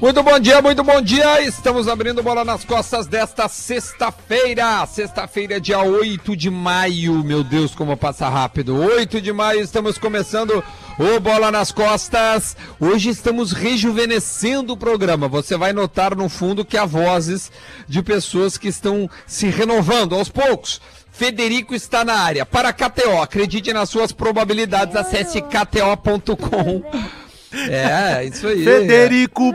Muito bom dia, muito bom dia. Estamos abrindo bola nas costas desta sexta-feira. Sexta-feira, dia 8 de maio. Meu Deus, como passa rápido. 8 de maio, estamos começando o Bola nas Costas. Hoje estamos rejuvenescendo o programa. Você vai notar no fundo que há vozes de pessoas que estão se renovando aos poucos. Federico está na área. Para KTO, acredite nas suas probabilidades. Acesse kto.com. É, isso aí. Federico.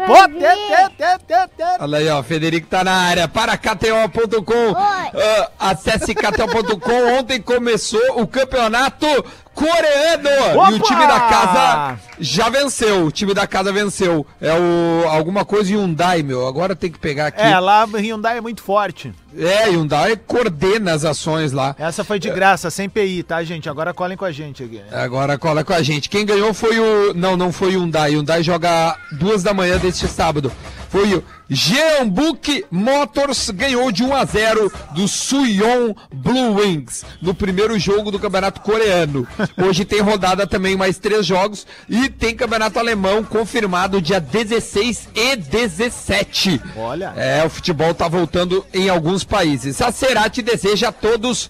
Olha aí, ó, Federico tá na área. Para KTO.com. Uh, acesse KTO.com. Ontem começou o campeonato coreano. Opa! E o time da casa já venceu. O time da casa venceu. É o alguma coisa Hyundai, meu. Agora tem que pegar aqui. É, lá o Hyundai é muito forte. É, Hyundai coordena as ações lá. Essa foi de graça, sem PI, tá, gente? Agora colhem com a gente aqui. Agora cola com a gente. Quem ganhou foi o. Não, não foi o Hyundai. Hyundai joga duas da manhã deste sábado. Foi o Jeonbuk Motors ganhou de 1 a 0 do Suyeon Blue Wings no primeiro jogo do Campeonato Coreano. Hoje tem rodada também mais três jogos e tem Campeonato Alemão confirmado dia 16 e 17. Olha. É, o futebol tá voltando em alguns países. A Cerati deseja a todos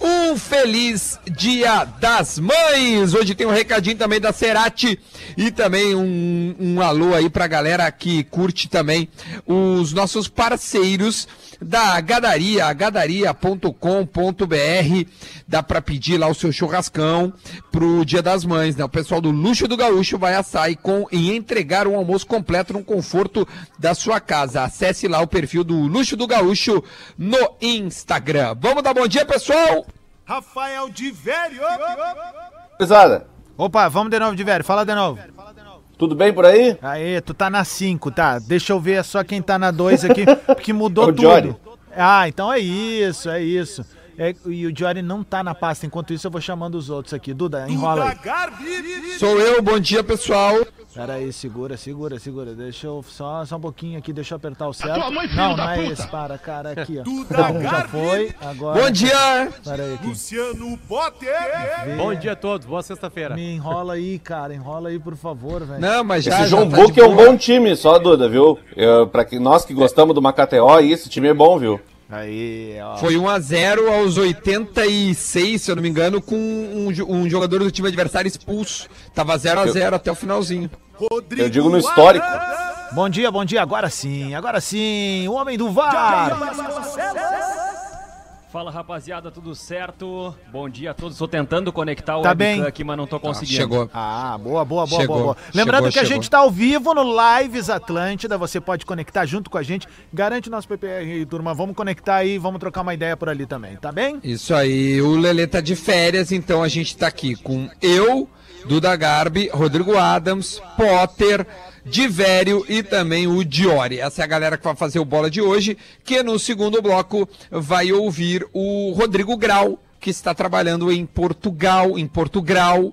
um feliz Dia das Mães! Hoje tem um recadinho também da Cerati e também um, um alô aí pra galera que curte também os nossos parceiros da Gadaria, gadaria.com.br. Dá pra pedir lá o seu churrascão pro Dia das Mães, né? O pessoal do Luxo do Gaúcho vai assar e, com, e entregar um almoço completo no conforto da sua casa. Acesse lá o perfil do Luxo do Gaúcho no Instagram. Vamos dar bom dia, pessoal! Rafael de Velho. Pesada, Opa, vamos de novo, de velho. Fala de novo. tudo bem por aí? Aê, tu tá na 5, tá? Deixa eu ver só quem tá na 2 aqui, porque mudou É o tudo. Ah, então é isso, é isso. É, e o Jory não tá na pasta, enquanto isso eu vou chamando os outros aqui. Duda, enrola aí. Sou eu, bom dia, pessoal. Pera aí, segura, segura, segura. Deixa eu só, só um pouquinho aqui, deixa eu apertar o certo. Não, não é esse, para, cara, aqui, ó. Duda Não, já Garbi. foi, agora... Bom dia! Pera aí, aqui. Luciano Potter. Bom dia a todos, boa sexta-feira. Me enrola aí, cara, enrola aí, por favor, velho. Não, mas já. Esse já João tá Book de é um bom time, só Duda, viu? Eu, pra que, nós que gostamos do Macateó, esse time é bom, viu? Aí, ó. Foi 1x0 aos 86, se eu não me engano, com um, um jogador do time adversário expulso. Tava 0x0 até o finalzinho. Rodrigo Eu digo no histórico. Bom dia, bom dia, agora sim, agora sim, o homem do VAR. Fala rapaziada, tudo certo? Bom dia a todos. Estou tentando conectar o Tá bem. aqui, mas não tô conseguindo. Chegou. Ah, boa, boa, boa, Chegou, boa, boa. Lembrando chegou, que a chegou. gente tá ao vivo no Lives Atlântida, você pode conectar junto com a gente. Garante o nosso PPR, turma. Vamos conectar aí, vamos trocar uma ideia por ali também, tá bem? Isso aí, o Lelê tá de férias, então a gente tá aqui com eu, Duda Garbi, Rodrigo Adams, Potter, Divério e também o Diori. Essa é a galera que vai fazer o bola de hoje, que no segundo bloco vai ouvir o Rodrigo Grau, que está trabalhando em Portugal, em Portugal,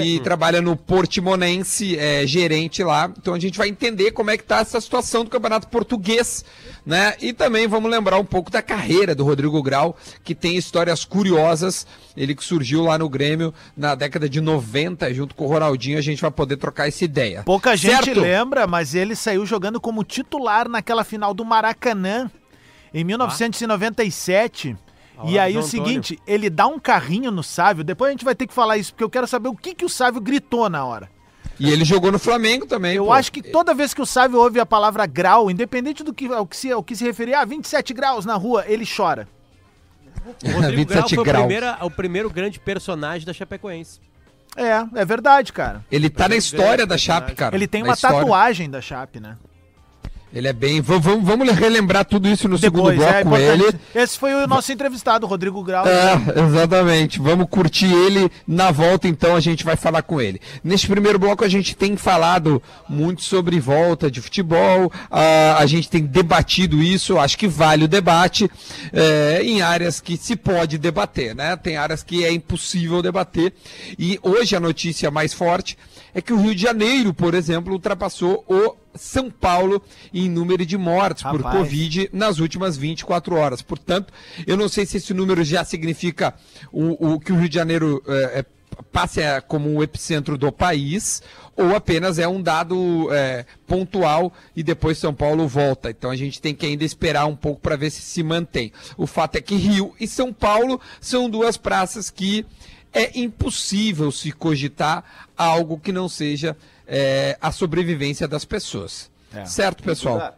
e trabalha no Portimonense, é gerente lá. Então a gente vai entender como é que tá essa situação do Campeonato Português, né? E também vamos lembrar um pouco da carreira do Rodrigo Grau, que tem histórias curiosas. Ele que surgiu lá no Grêmio na década de 90, junto com o Ronaldinho, a gente vai poder trocar essa ideia. Pouca gente Certo? lembra, mas ele saiu jogando como titular naquela final do Maracanã em 1997. E aí o seguinte, ele dá um carrinho no Sávio, depois a gente vai ter que falar isso, porque eu quero saber o que, que o Sávio gritou na hora. E ele jogou no Flamengo também. Eu pô. acho que toda vez que o Sávio ouve a palavra grau, independente do que, ao, que se, ao que se referir, ah, 27 graus na rua, ele chora. O Rodrigo Grau 27 foi o, graus. primeira- o primeiro grande personagem da Chapecoense. É, é verdade, cara. Ele tá na história da Chape, cara. Ele tem uma tatuagem da Chape, né? Ele é bem. Vamos, vamos relembrar tudo isso no segundo bloco é com ele. Esse foi o nosso entrevistado, Rodrigo Grau. É, exatamente. Vamos curtir ele na volta, então a gente vai falar com ele. Neste primeiro bloco a gente tem falado muito sobre volta de futebol, ah, a gente tem debatido isso, acho que vale o debate é, em áreas que se pode debater, né? Tem áreas que é impossível debater. E hoje a notícia mais forte é que o Rio de Janeiro, por exemplo, ultrapassou o São Paulo em número de mortes por Rapaz. Covid nas últimas 24 horas. Portanto, eu não sei se esse número já significa o, o que o Rio de Janeiro é, passe como o epicentro do país ou apenas é um dado é, pontual e depois São Paulo volta. Então a gente tem que ainda esperar um pouco para ver se se mantém. O fato é que Rio e São Paulo são duas praças que é impossível se cogitar algo que não seja é, a sobrevivência das pessoas. É. Certo, pessoal?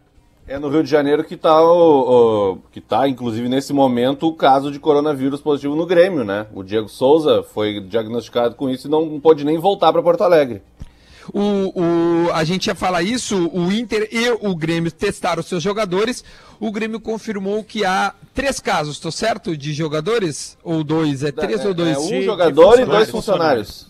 É no Rio de Janeiro que está, o, o- que tá, inclusive nesse momento, o caso de coronavírus positivo no Grêmio, né? O Diego Souza foi diagnosticado com isso e não pôde nem voltar para Porto Alegre. O, o- a gente ia falar isso, o Inter e o Grêmio testaram seus jogadores. O Grêmio confirmou que há três casos, tô certo? De jogadores? Ou dois? É três é, ou dois? é um de jogador e dois funcionários.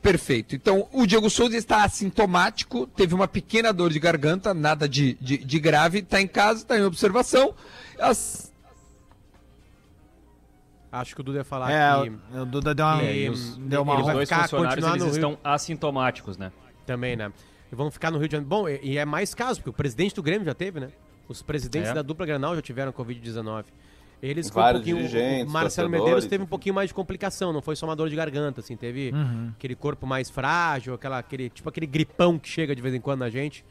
Perfeito. Então, o Diego Souza está assintomático, teve uma pequena dor de garganta, nada de, de, de grave, está em casa, está em observação. As- Acho que o Duda ia falar É, que o Duda deu uma, que deu uma Os dois funcionários eles Rio. estão assintomáticos, né? também, né? E vão ficar no Rio de Janeiro. Bom, e, e é mais caso, porque o presidente do Grêmio já teve, né? Os presidentes É. da dupla Granal já tiveram Covid-19. Eles com um pouquinho. o Marcelo Medeiros teve um pouquinho mais de complicação, não foi só uma dor de garganta, assim, teve aquele corpo mais frágil, aquela, aquele, tipo aquele gripão que chega de vez em quando na gente.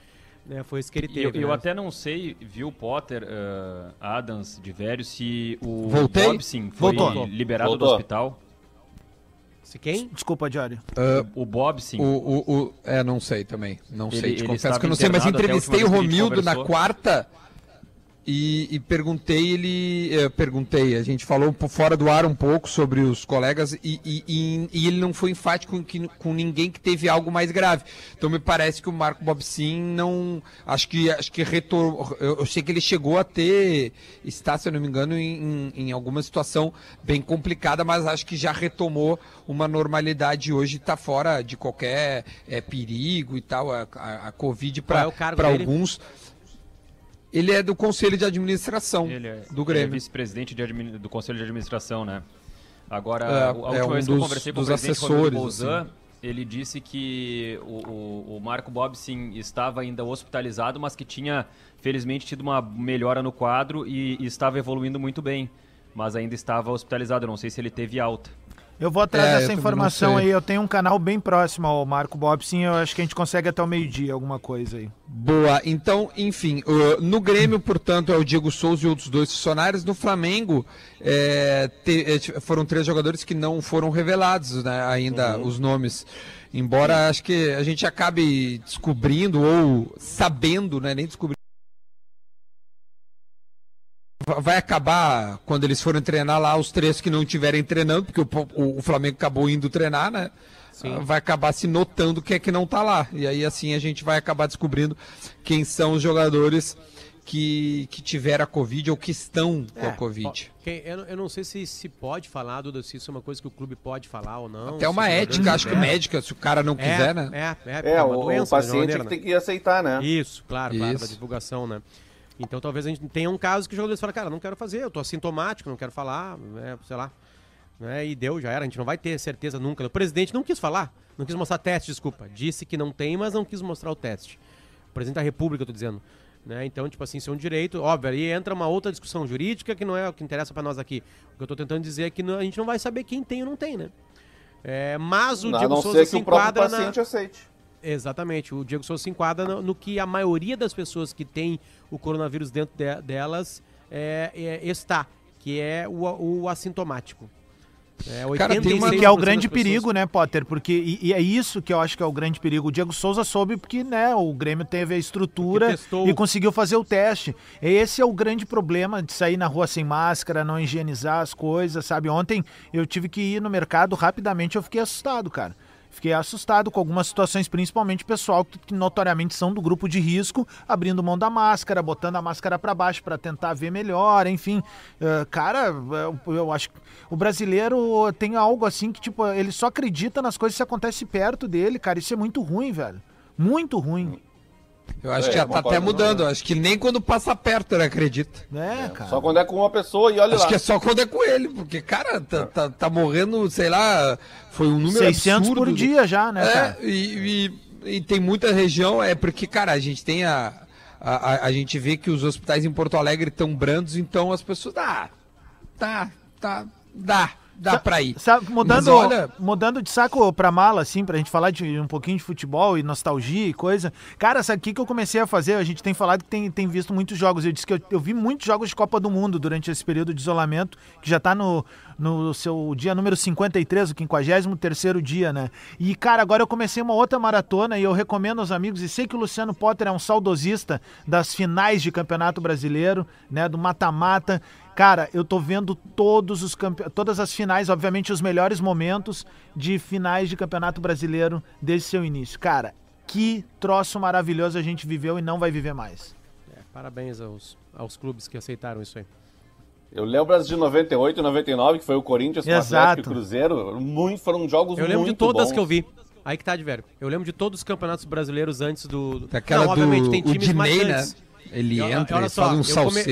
Né? Foi isso que ele teve. eu, eu né? até não sei, viu, Potter, eh, Adams, de velho, se o Voltei? Bobson foi Voltou. liberado Voltou. do hospital. Se quem? Desculpa, Diário. O Bobson. o, o, o- é, não sei também. Não Ele- sei, te confesso que eu não sei, mas entrevistei o Romildo na quarta e, e perguntei ele. eh, perguntei, a gente falou fora do ar um pouco sobre os colegas e, e- e- ele não foi enfático com, que- com ninguém que teve algo mais grave. Então me parece que o Marco Bobsin não. Acho que acho que retor... eu, eu sei que ele chegou a ter. Está, se eu não me engano, em, em- em alguma situação bem complicada, mas acho que já retomou uma normalidade hoje, está fora de qualquer eh, perigo e tal. A, a, a Covid é para dele? alguns. Ele é do Conselho de Administração Ele é, do ele é Grêmio. vice-presidente do Conselho de Administração, né? Agora, É, a é última um vez que eu dos- conversei com o presidente Rodrigo Bolzan, assim. ele disse que o, o, o Marco Bobsin estava ainda hospitalizado, mas que tinha, felizmente, tido uma melhora no quadro e, e estava evoluindo muito bem. Mas ainda estava hospitalizado, eu não sei se ele teve alta. Eu vou atrás É, dessa informação aí. Eu tenho um canal bem próximo ao Marco Bobson. Eu acho que a gente consegue até o meio-dia alguma coisa aí. Boa. Então, enfim, no Grêmio, portanto, é o Diego Souza e outros dois funcionários. No Flamengo, é, é, foram três jogadores que não foram revelados né, ainda os nomes. Embora acho que a gente acabe descobrindo ou sabendo, né, nem descobrindo. Va- Vai acabar quando eles forem treinar lá os três que não estiverem treinando, porque o, o- o Flamengo acabou indo treinar, né? Ah, Vai acabar se notando quem é que não tá lá. E aí assim a gente vai acabar descobrindo quem são os jogadores que, que tiveram a Covid ou que estão com a Covid. Quem- eu, não- eu não sei se se pode falar, Duda, se isso é uma coisa que o clube pode falar ou não. Até uma ética, acho que médica, se o cara não quiser, é, né? É, é, É, é o, uma o doença, de paciente alguma é que maneira, tem que aceitar, né? né? Isso, claro, claro, da Isso. divulgação, né? Então talvez a gente tenha um caso que os jogadores falam, cara, não quero fazer, eu tô assintomático, não quero falar, né, sei lá. Né, e deu, já era, a gente não vai ter certeza nunca. O presidente não quis falar, não quis mostrar teste, desculpa. Disse que não tem, mas não quis mostrar o teste. O presidente da república, eu tô dizendo. Né? Então, tipo assim, isso é um direito, óbvio, aí entra uma outra discussão jurídica que não é o que interessa pra nós aqui. O que eu tô tentando dizer é que não- a gente não vai saber quem tem ou não tem, né? É, mas o Diego não Souza se que o enquadra na... aceite. Exatamente. O Diego Souza se enquadra no, no que a maioria das pessoas que tem o coronavírus dentro de- delas é, é- está, que é o, o assintomático. É, Cara, tem uma- 86% Que é o grande perigo, né, Potter? Porque e, e é isso que eu acho que é o grande perigo. O Diego Souza soube porque, né, o Grêmio teve a estrutura e conseguiu fazer o teste. Esse é o grande problema de sair na rua sem máscara, não higienizar as coisas, sabe? Ontem eu tive que ir no mercado rapidamente, eu fiquei assustado, cara. Fiquei assustado com algumas situações, principalmente pessoal que notoriamente são do grupo de risco, abrindo mão da máscara, botando a máscara para baixo para tentar ver melhor, enfim. Eh, cara, eu, eu acho que o brasileiro tem algo assim que, tipo, ele só acredita nas coisas que acontecem perto dele, cara. Isso é muito ruim, velho. Muito ruim. Eu acho É, que já tá até mudando. não. Acho que nem quando passa perto ele acredita. É, cara. Só quando é com uma pessoa e olha Acho lá. que é só quando é com ele, porque, cara, tá, tá, tá morrendo, sei lá, foi um número 600 absurdo. por dia já, né, cara? É, e, e- e tem muita região, é porque, cara, a gente tem a. A, a- a gente vê que os hospitais em Porto Alegre estão brandos, então as pessoas. Ah, tá, tá, dá. Dá pra ir. Mudando, olha- mudando de saco pra mala, assim, pra gente falar de um pouquinho de futebol e nostalgia e coisa. Cara, sabe o que, que eu comecei a fazer? A gente tem falado que tem, tem visto muitos jogos. Eu disse que eu, eu vi muitos jogos de Copa do Mundo durante esse período de isolamento, que já tá no, no seu dia número 53, o 53 dia, né? E, cara, agora eu comecei uma outra maratona e eu recomendo aos amigos, e sei que o Luciano Potter é um saudosista das finais de Campeonato Brasileiro, né? Do mata-mata. Cara, eu tô vendo todos os campe... todas as finais, obviamente os melhores momentos de finais de Campeonato Brasileiro desde seu início. Cara, que troço maravilhoso a gente viveu e não vai viver mais. É, parabéns aos, aos clubes que aceitaram isso aí. Eu lembro as de 98 e 99, que foi o Corinthians com Exato. Atlético e Cruzeiro. Muito, foram jogos Eu lembro muito de todas bons. que eu vi. Aí que tá, de velho. Eu lembro de todos os campeonatos brasileiros antes do. do- Aquela Não, do obviamente, tem times Diney, né? marcantes. Ele E entra, olha ele só, faz um eu come-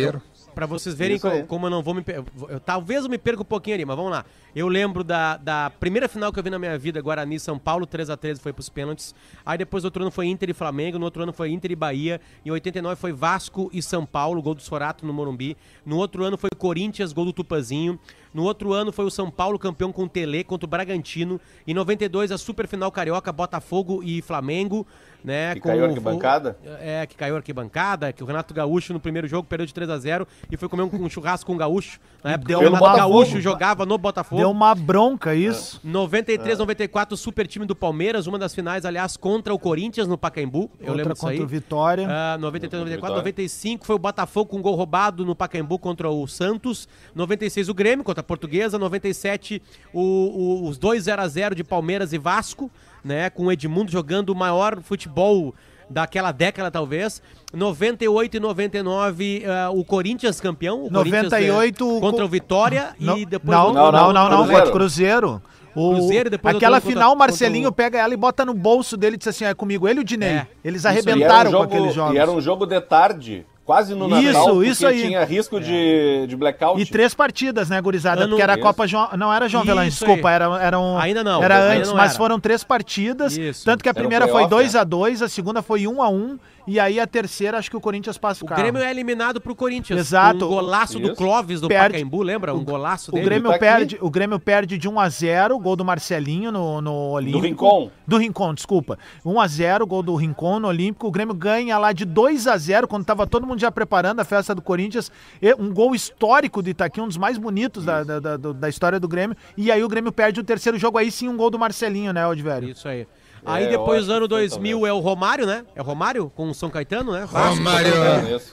Pra vocês verem Isso co- aí. como, eu não vou me. eu- talvez eu me perca um pouquinho ali, mas vamos lá. Eu lembro da, da primeira final que eu vi na minha vida, Guarani São Paulo, 3x13 foi pros pênaltis. Aí depois outro ano foi Inter e Flamengo, no outro ano foi Inter e Bahia. Em 89 foi Vasco e São Paulo, gol do Sorato no Morumbi. No outro ano foi Corinthians, gol do Tupazinho. No outro ano foi o São Paulo campeão com o Tele contra o Bragantino. Em 92 a super final carioca, Botafogo e Flamengo, né? Que caiu a o- arquibancada? é, que caiu a arquibancada, que o Renato Gaúcho no primeiro jogo perdeu de 3 a 0 e foi comer um, um churrasco com o Gaúcho. Na época deu o Renato uma- Gaúcho jogava no Botafogo. Deu uma bronca isso. 93, 94, super time do Palmeiras, uma das finais, aliás, contra o Corinthians no Pacaembu. Eu Outra lembro disso contra aí. o Vitória. Ah, 93, 94, Vitória. 95 foi o Botafogo com gol roubado no Pacaembu contra o Santos. 96 o Grêmio contra a Portuguesa. 97 o- o- os dois 0 a 0 de Palmeiras e Vasco, né? Com o Edmundo jogando o maior futebol daquela década, talvez. 98 e 99 ah, o Corinthians campeão. O Corinthians, 98 eh, contra co- o Vitória Não, e depois não, o- não, não, não, não, contra o Cruzeiro. O, Cruzeiro, depois aquela final, o contra- Marcelinho contra pega ela e bota no bolso dele e diz assim: é comigo, ele e o Dinei. É, Eles era, um arrebentaram jogo, com aqueles jogos. e era um jogo de tarde, quase no Isso, Natal, porque isso aí. tinha risco de, de blackout. E três partidas, né, gurizada? Ano- Porque era a. Copa João. Não era João Avelange, desculpa, aí. era, era um. Ainda não, Era antes, não mas era. foram três partidas. Isso. Tanto que a um primeira foi playoff, 2x2, a segunda foi 1x1. E aí a terceira, acho que o Corinthians passa o O carro. Grêmio é eliminado pro Corinthians. Exato. Um golaço do Isso. Clóvis do Perde- Pacaembu, lembra? Um golaço O dele. Grêmio, tá aqui. perde, o Grêmio perde de 1x0, gol do Marcelinho no, no Olímpico. Rincon. Do Rincon, desculpa. 1x0, gol do Rincon no Olímpico. O Grêmio ganha lá de 2x0, quando tava todo mundo já preparando a festa do Corinthians. E Um gol histórico do Itaqui, um dos mais bonitos da, da, da, da história do Grêmio. E aí o Grêmio perde o terceiro jogo, aí sim um gol do Marcelinho, né, Odivério? Isso aí. Aí É, depois ano que foi 2000 é o Romário, né? É o Romário com o São Caetano, né? Vasco, Romário.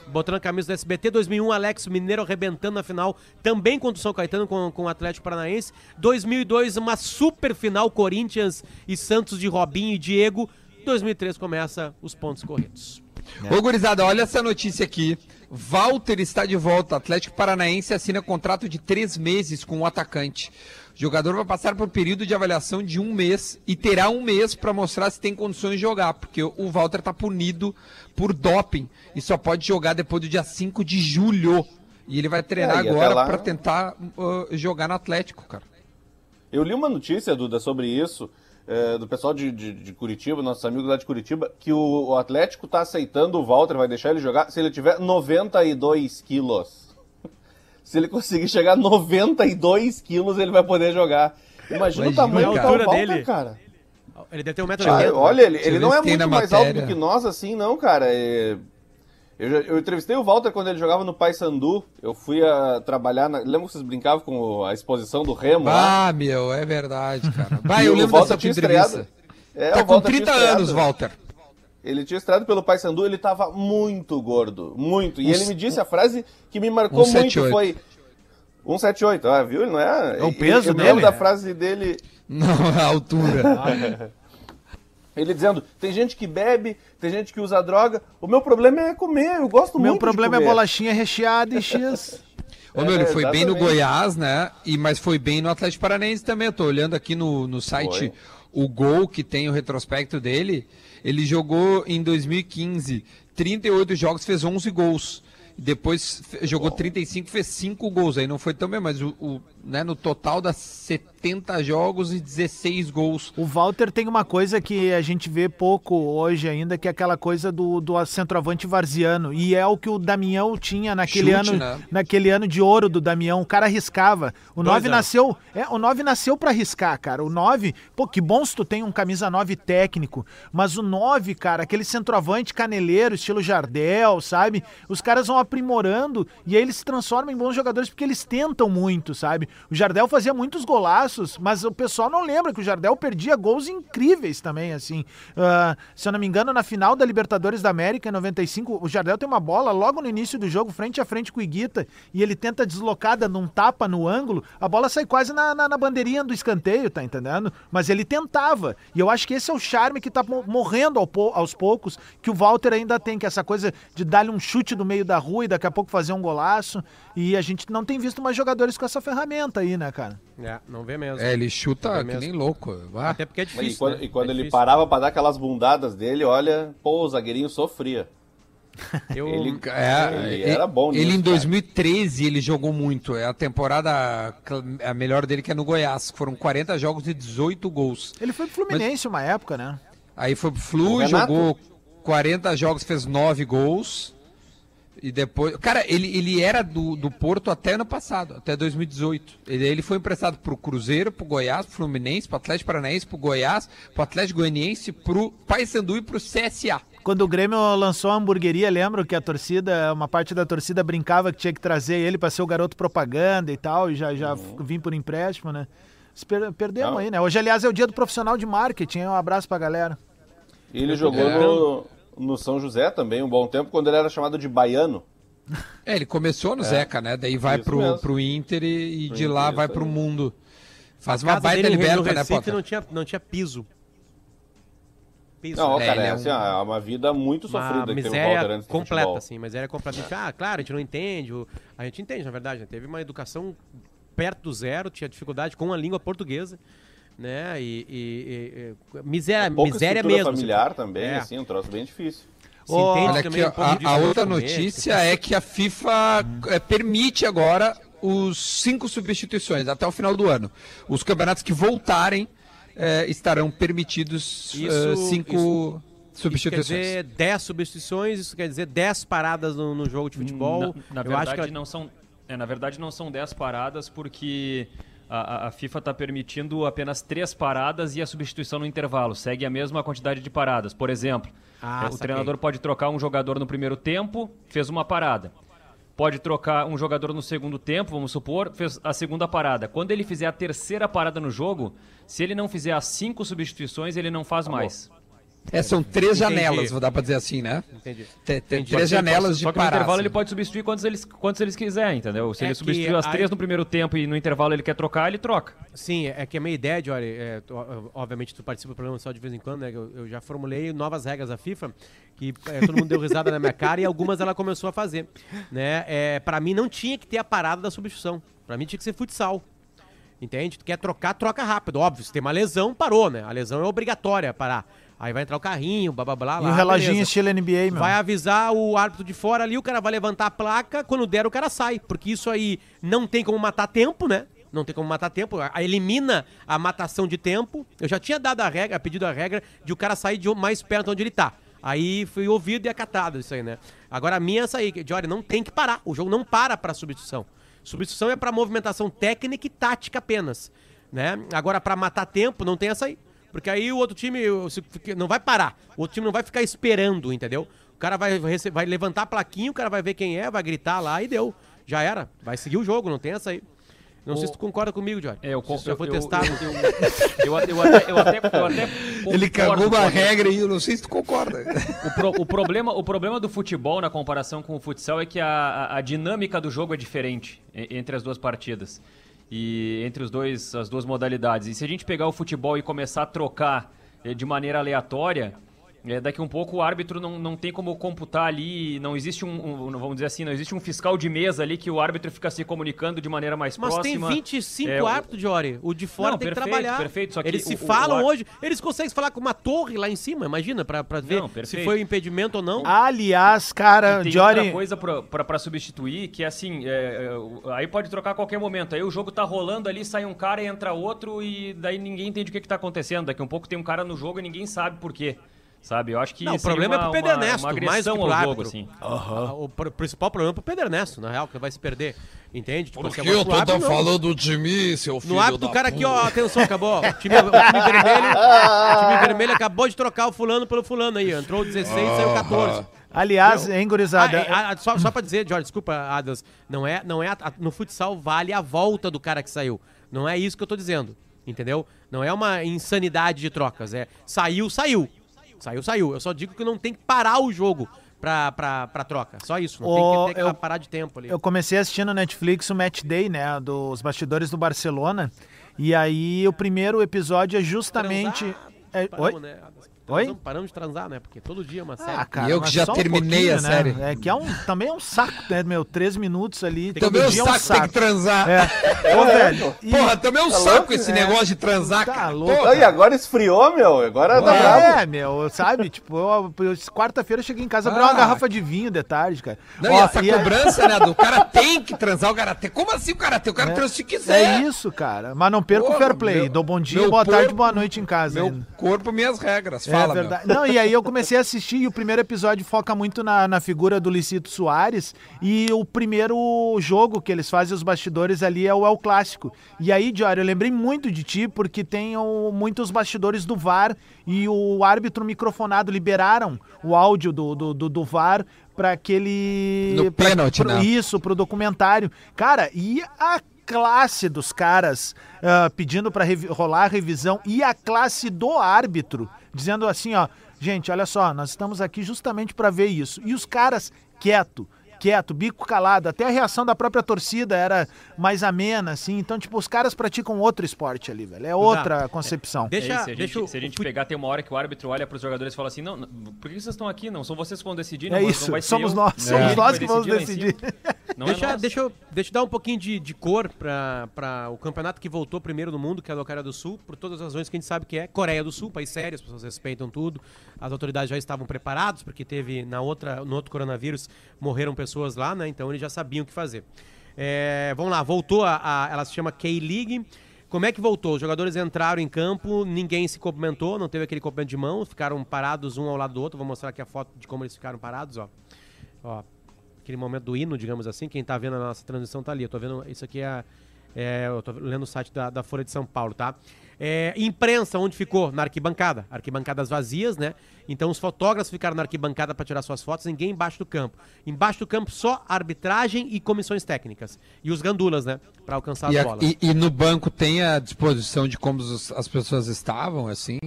Botando a camisa do SBT. 2001, Alex Mineiro arrebentando na final, também contra o São Caetano, com, com o Atlético Paranaense. 2002, uma super final, Corinthians e Santos de Robinho e Diego. 2003 começa os pontos corridos. Ô, gurizada, olha essa notícia aqui. Walter está de volta. Atlético Paranaense assina contrato de três meses com o atacante. O jogador vai passar por um período de avaliação de um mês e terá um mês para mostrar se tem condições de jogar, porque o Walter está punido por doping e só pode jogar depois do dia 5 de julho. E ele vai treinar É, agora lá- para tentar uh, jogar no Atlético, cara. Eu li uma notícia, Duda, sobre isso, é, do pessoal de, de- de Curitiba, nossos amigos lá de Curitiba, que o, o Atlético tá aceitando o Walter, vai deixar ele jogar se ele tiver 92 quilos. Se ele conseguir chegar a 92 quilos, ele vai poder jogar. Imagina, o Imagina, tamanho cara. da altura Walter, dele. cara. Ele deve ter 1,80m. Ah, olha, ele, ele não é muito mais alto do que nós, assim, não, cara. É, Eu, já- eu entrevistei o Walter quando ele jogava no Paysandu. Eu fui a trabalhar. Na... Lembra que vocês brincavam com a exposição do Remo lá? Ah, meu, é verdade, cara. Vai, eu o lembro Walter dessa tinha entrevista. estreado. É, tá com Walter tinha 30 estreado. anos, Walter. Ele tinha estreado pelo Paysandu, ele tava muito gordo, muito. E Um ele me disse a frase que me marcou um muito 78. foi 178, ah, viu? Ele não é? É o peso eu, eu dele, lembro da frase dele, Não, a altura. ele dizendo: "Tem gente que bebe, tem gente que usa droga. O meu problema é comer, eu gosto O muito meu problema é de comer. bolachinha recheada e X. Ô, meu, ele É, foi bem no. Goiás, né? E, mas foi bem no Atlético Paranaense também. Eu tô olhando aqui no, no site o gol que tem o retrospecto dele. Ele jogou em 2015 38 jogos, fez 11 gols. Depois fe- jogou 35, fez 5 gols. Aí não foi tão bem, mas o, o- né, no total das 70 jogos e 16 gols. O Walter tem uma coisa que a gente vê pouco hoje ainda, que é aquela coisa do, do centroavante varziano. E é o que o Damião tinha naquele Chute, ano, né? naquele ano de ouro do Damião. O cara arriscava. O Dois 9 anos. nasceu, é, o 9 nasceu para arriscar, cara. O 9, pô, que bom se tu tem um camisa 9 técnico, mas o 9, cara, aquele centroavante caneleiro, estilo Jardel, sabe? Os caras vão aprimorando e aí eles se transformam em bons jogadores porque eles tentam muito, sabe? O Jardel fazia muitos golaços, mas o pessoal não lembra que o Jardel perdia gols incríveis também, assim. Ah, se eu não me engano, na final da Libertadores da América, em 95, o Jardel tem uma bola logo no início do jogo, frente a frente com o Iguita, e ele tenta deslocar, dando um tapa no ângulo, a bola sai quase na, na, na bandeirinha do escanteio, tá entendendo? Mas ele tentava. E eu acho que esse é o charme que tá mo- morrendo ao po- aos poucos, que o Walter ainda tem, que é essa coisa de dar-lhe um chute do meio da rua e daqui a pouco fazer um golaço. E a gente não tem visto mais jogadores com essa ferramenta aí, né, cara? É, não vê mesmo. É, ele chuta que mesmo. nem louco. Ah, Até porque é E difícil. quando, né? e quando É ele difícil. parava pra dar aquelas bundadas dele, olha, pô, o zagueirinho sofria. Eu, Ele, É, ele era bom Ele nisso, em cara. 2013 ele jogou muito. É a temporada a melhor dele que é no Goiás. Foram 40 jogos e 18 gols. Ele foi pro Fluminense uma época, né? Aí foi pro O Flu, jogou 40 jogos, fez 9 gols. E depois. Cara, ele, ele era do, do Porto até ano passado, até 2018. Ele, ele foi emprestado pro Cruzeiro, pro Goiás, pro Fluminense, pro Atlético Paranaense, pro Goiás, pro Atlético Goianiense, pro Paysandu e pro CSA. Quando o Grêmio lançou a hamburgueria, lembro que a torcida, uma parte da torcida brincava que tinha que trazer ele para ser o garoto propaganda e tal, e já, já Uhum. vim por empréstimo, né? Perdemos Não. aí, né? Hoje, aliás, é o dia do profissional de marketing. Um abraço pra galera. E ele jogou É. no, no São José também um bom tempo, quando ele era chamado de baiano. É, ele começou no Zeca, né? Daí vai pro, mesmo. pro Inter e, e Pro de Inter, lá vai aí. pro mundo. Faz a uma baita liberta, né, Potter? não tinha, não tinha piso. Piso. Não? É, cara, é, é assim, um- é uma vida muito uma sofrida que tem o miséria do completa, assim, mas era completa. A gente, Ah, claro, a gente não entende. A gente entende, na verdade. né? Teve uma educação perto do zero, tinha dificuldade com a língua portuguesa, né? E, e- e- miséria, Pouca miséria mesmo. assim. familiar também, É. assim, um troço bem difícil. Entende Olha aqui, um a, a outra notícia é que a FIFA é, permite agora os cinco substituições até o final do ano. Os campeonatos que voltarem é, estarão permitidos Isso- é, cinco Isso quer substituições. dizer 10 substituições, isso quer dizer 10 paradas no, no jogo de futebol. Na, na Eu verdade, acho que ela- não são. É, na verdade, não são 10 paradas, porque a, a- FIFA está permitindo apenas 3 paradas e a substituição no intervalo. Segue a mesma quantidade de paradas. Por exemplo, Ah, é, o saquei. treinador pode trocar um jogador no primeiro tempo, fez uma parada. Pode trocar um jogador no segundo tempo, vamos supor, fez a segunda parada. Quando ele fizer a terceira parada no jogo, se ele não fizer as cinco substituições, ele não faz mais. É, são três Entendi. janelas, vou dar pra dizer assim, né? Entendi. Entendi. três janelas de Só que no intervalo assim. ele pode substituir quantos eles, quantos eles quiser, entendeu? Se É ele substituiu as aí- três no primeiro tempo e no intervalo ele quer trocar, ele troca. Sim, é que a minha ideia, Jory, é, obviamente tu participa do programa só de vez em quando, né? Eu, eu já formulei novas regras da FIFA, que é, todo mundo deu risada na minha cara e algumas ela começou a fazer. Né? É, para mim não tinha que ter a parada da substituição. Pra mim tinha que ser futsal. Entende? Tu quer trocar, troca rápido. Óbvio, se tem uma lesão, parou, né? A lesão é obrigatória parar. Aí vai entrar o carrinho, blá blá blá. E lá, o reloginho beleza. estilo NBA, meu. Vai avisar o árbitro de fora ali, o cara vai levantar a placa, quando der o cara sai. Porque isso aí não tem como matar tempo, né? Não tem como matar tempo. A- Elimina a matação de tempo. Eu já tinha dado a regra, pedido a regra de o cara sair de mais perto onde ele tá. Aí fui ouvido e acatado isso aí, né? Agora a minha é essa aí, Jory, não tem que parar. O jogo não para pra substituição. Substituição é pra movimentação técnica e tática apenas, né? Agora pra matar tempo não tem essa aí. Porque aí o outro time não vai parar. O outro time não vai ficar esperando, entendeu? O cara vai, vai levantar a plaquinha, o cara vai ver quem é, vai gritar lá e deu. Já era. Vai seguir o jogo, não tem essa aí. Não sei se tu concorda comigo, Jorge. É, eu, Se isso já foi eu- testado. Eu, eu, eu, eu até, eu até, eu até Ele concordo cagou uma regra e eu não sei se tu concorda. O, pro- o problema, o problema do futebol na comparação com o futsal é que a, a- a dinâmica do jogo é diferente entre as duas partidas. E entre os dois, as duas modalidades. E se a gente pegar o futebol e começar a trocar eh, de maneira aleatória, É, daqui um pouco o árbitro não, não tem como computar ali, não existe um, um- vamos dizer assim, não existe um fiscal de mesa ali que o árbitro fica se comunicando de maneira mais Mas próxima. tem 25 É, o- árbitros, Jory. O de fora Não, tem que perfeito, trabalhar. perfeito, só que eles se o- o- falam ar- hoje. Eles conseguem falar com uma torre lá em cima, imagina, pra, pra ver Não, se foi impedimento ou não. Aliás, cara, E tem Jory. outra coisa pra, pra, pra substituir, que é assim, é, é, aí pode trocar a qualquer momento. Aí o jogo tá rolando ali, sai um cara e entra outro, e daí ninguém entende o que, que tá acontecendo. Daqui um pouco tem um cara no jogo e ninguém sabe por quê. Sabe? Eu acho que Não, o problema é uma, pro Pedro uma- Ernesto, uma mais do agressão que pro jogo, árbitro. assim. Ah, O pr- principal problema é pro Pedro Ernesto, na real, que vai se perder. Entende? Tipo, Por que eu tô árbitro, falando de mim, seu filho No hábito do cara aqui, ó, atenção, acabou. O time, o time vermelho, o time vermelho acabou de trocar o fulano pelo fulano aí. Entrou 16, saiu 14. Aliás, Meu, hein, gurizada? Ah, é, só, só pra dizer, Jorge, desculpa, Adas, não é, não é no futsal vale a volta do cara que saiu. Não é isso que eu tô dizendo, entendeu? Não é uma insanidade de trocas, é saiu, saiu. Saiu, saiu. Eu só digo que não tem que parar o jogo pra, pra, pra troca. Só isso, não Ô, tem que ter que eu- parar de tempo ali. Eu comecei assistindo no Netflix o Match Day, né? Dos bastidores do Barcelona. E aí o primeiro episódio é justamente. Transar, É, paramos, oi? né? Oi? Paramos de transar, né? Porque todo dia é uma série. Ah, cara, E eu que já um terminei a né? série. É que é um, também é um saco, né, meu? Três minutos ali. Também dia é um saco tem saco. que transar. É. Ô, velho. e- Porra, também é um Tá saco louco? esse É. negócio de transar, Tá cara. louco. Porra. Ah, e agora esfriou, meu. Agora tá bravo. É, meu, sabe? Tipo, eu, eu- quarta-feira eu cheguei em casa, abri uma Ah. garrafa de vinho de tarde, cara. Não, Ó, e essa e aí- cobrança, né, do cara tem que transar o karatê. Como assim o karatê? O cara transa se quiser. É isso, cara. Mas não perca o fair play. Dou bom dia, boa tarde, boa noite em casa. Meu corpo, minhas regras. É Fala, meu. verdade. Não, e aí eu comecei a assistir e o primeiro episódio foca muito na, na figura do Licito Soares e o primeiro jogo que eles fazem os bastidores ali é o El Clássico. E aí, Diário, eu lembrei muito de ti porque tem o, muitos bastidores do VAR e o árbitro microfonado liberaram o áudio do, do, do, do VAR para aquele... No pra- pênalti, pro- né? Isso, pro documentário. Cara, e a classe dos caras ah, pedindo para rolar a revisão e a classe do árbitro dizendo assim, ó, gente, olha só, nós estamos aqui justamente para ver isso. E os caras quieto, quieto, bico calado, até a reação da própria torcida era mais amena, assim. Então, tipo, os caras praticam outro esporte ali, velho. É outra concepção. Deixa, É isso, se a deixa gente, o- se a gente pegar, tem uma hora que o árbitro olha para os jogadores e fala assim: não, não, por que vocês estão aqui? Não são vocês que vão decidir, não, É não isso, vai ser somos eu. nós, É. somos nós que vamos decidir. Não deixa, é deixa, eu, deixa eu dar um pouquinho de, de cor para o campeonato que voltou primeiro no mundo, que é a da Coreia do Sul, por todas as razões que a gente sabe que é. Coreia do Sul, país sério, as pessoas respeitam tudo. As autoridades já estavam preparados, porque teve na outra, no outro coronavírus, morreram pessoas lá, né? Então eles já sabiam o que fazer. É, vamos lá, voltou a, a- Ela se chama K-League. Como é que voltou? Os jogadores entraram em campo, ninguém se cumprimentou, não teve aquele cumprimento de mão, ficaram parados um ao lado do outro. Vou mostrar aqui a foto de como eles ficaram parados, ó. Ó, aquele momento do hino, digamos assim. Quem tá vendo a nossa transmissão tá ali. Eu tô vendo. Isso aqui é. é, eu tô lendo o site da, da Folha de São Paulo, tá? É, imprensa, onde ficou? Na arquibancada. Arquibancadas vazias, né? Então os fotógrafos ficaram na arquibancada para tirar suas fotos, ninguém embaixo do campo. Embaixo do campo só arbitragem e comissões técnicas. E os gandulas, né? Para alcançar as E, a- bolas. e- e no banco tem a disposição de como os- as pessoas estavam, assim?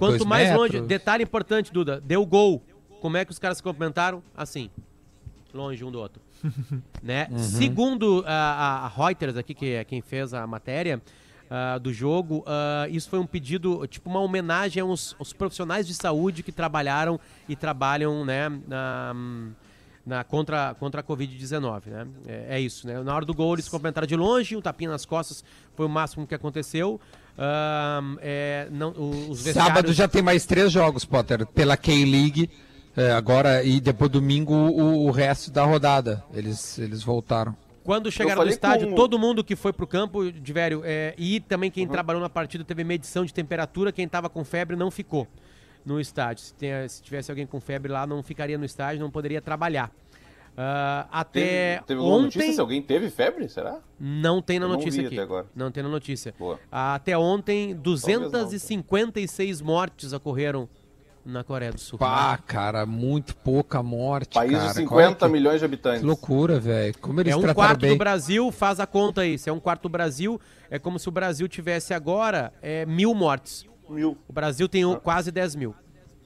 Quanto mais metros? longe, detalhe importante, Duda, deu gol. Como é que os caras se cumprimentaram? Assim, longe um do outro. né? Segundo a, a- a Reuters aqui, que é quem fez a matéria ah, do jogo, ah, isso foi um pedido, tipo uma homenagem aos, aos profissionais de saúde que trabalharam e trabalham, né, na, na- contra, contra a Covid-19, né? É, é isso, né? Na hora do gol eles se cumprimentaram de longe, um tapinha nas costas foi o máximo que aconteceu. Ah, é, não, os Sábado já tem mais três jogos, Potter, pela K-League. é, agora, e depois domingo, o, o resto da rodada. Eles, eles voltaram. Quando chegaram no estádio, com- todo mundo que foi pro campo, de velho, é, e também quem trabalhou na partida teve medição de temperatura, quem tava com febre não ficou no estádio. Se, tem- se tivesse alguém com febre lá, não ficaria no estádio, não poderia trabalhar. Ah, até Teve, teve alguma ontem, notícia se alguém teve febre? Será? não tem na Eu notícia aqui. Não tem na notícia. Boa. Até ontem, não. 256 mortes ocorreram na Coreia do Sul. Pá, cara, muito pouca morte, País cara. de 50 Olha que- milhões de habitantes. Que loucura, velho. Como eles É um quarto bem. do Brasil, faz a conta aí. Se é um quarto do Brasil, é como se o Brasil tivesse agora é, mil mortes. Mil. O Brasil tem o- quase 10 mil.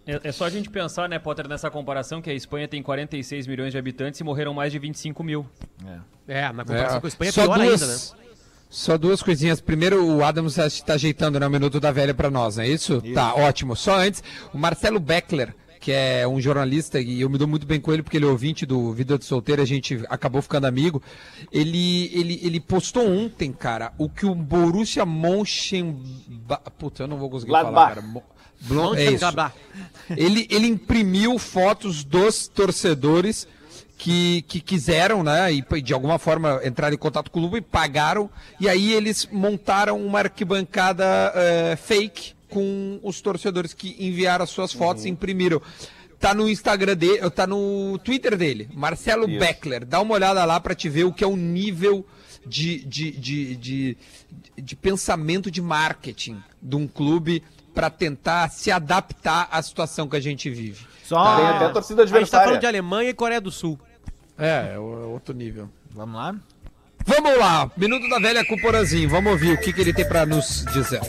É, é só a gente pensar, né, Potter, nessa comparação que a Espanha tem 46 milhões de habitantes e morreram mais de 25 mil. É, na comparação É, com a Espanha é só pior duas, ainda, né? Só duas coisinhas. Primeiro, o Adams está ajeitando né, o Minuto da Velha para nós, não é isso? Tá, ótimo. Só antes, o Marcelo Beckler, que é um jornalista, e eu me dou muito bem com ele, porque ele é ouvinte do Vida de Solteiro, a gente acabou ficando amigo. Ele, ele, ele postou ontem, cara, o que o Borussia Mönchengladbach... Putz, eu não vou conseguir falar, Gladbach. cara. Mo- Blon- É isso. Ele, ele imprimiu fotos dos torcedores que, que quiseram, né, e de alguma forma entraram em contato com o clube e pagaram, e aí eles montaram uma arquibancada eh, fake com os torcedores que enviaram as suas fotos e imprimiram. Tá no Instagram dele, tá no Twitter dele, Marcelo Isso. Beckler. Dá uma olhada lá para te ver o que é o nível de, de, de, de, de pensamento de marketing de um clube para tentar se adaptar à situação que a gente vive. Só. Tem até a torcida A gente tá adversária. falando de Alemanha e Coreia do Sul. É, é outro nível. Vamos lá? Vamos lá, Minuto da Velha com o Porazinho. Vamos ouvir o que, que ele tem para nos dizer.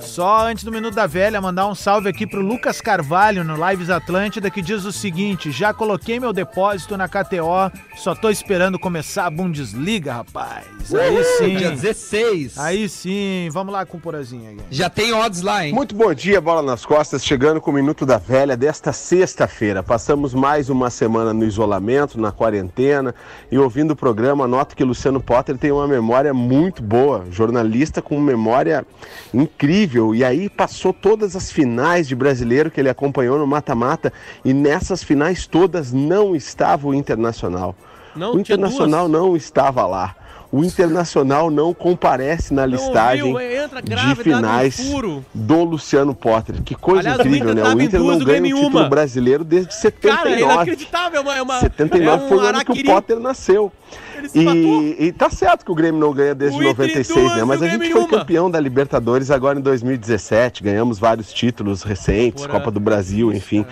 Só antes do Minuto da Velha, mandar um salve aqui pro Lucas Carvalho no Lives Atlântida que diz o seguinte: já coloquei meu depósito na KTO, só tô esperando começar a Bundesliga, rapaz. Aí Dia sim. 16. Aí sim. Vamos lá com o Porazinho aí. Já tem odds lá, hein? Muito bom dia, bola nas costas, chegando com o Minuto da Velha desta sexta-feira. Passamos mais uma semana no isolamento, na quarentena, e ouvindo o programa, noto que Luciano Potter tem uma memória muito boa, jornalista com memória incrível. E aí passou todas as finais de brasileiro que ele acompanhou no mata-mata, e nessas finais todas não estava o Internacional. Não, o Internacional não estava lá. O Internacional não comparece na listagem entra de finais do Luciano Potter. Que coisa Aliás, o incrível, Inter né? O em Inter duas não ganha em título brasileiro desde Cara, é 79. inacreditável. É uma, é uma, 79 é um foi o ano que o. Potter nasceu. E, e tá certo que o Grêmio não ganha desde O Inter em 96, duas, né? Mas a gente foi uma. campeão da Libertadores agora em 2017. Ganhamos vários títulos recentes, Porra. Copa do Brasil, enfim.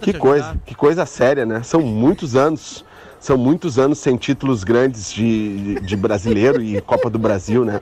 Que coisa, ajudar. que coisa séria, né? São muitos anos. São muitos anos sem títulos grandes de, de brasileiro e Copa do Brasil, né?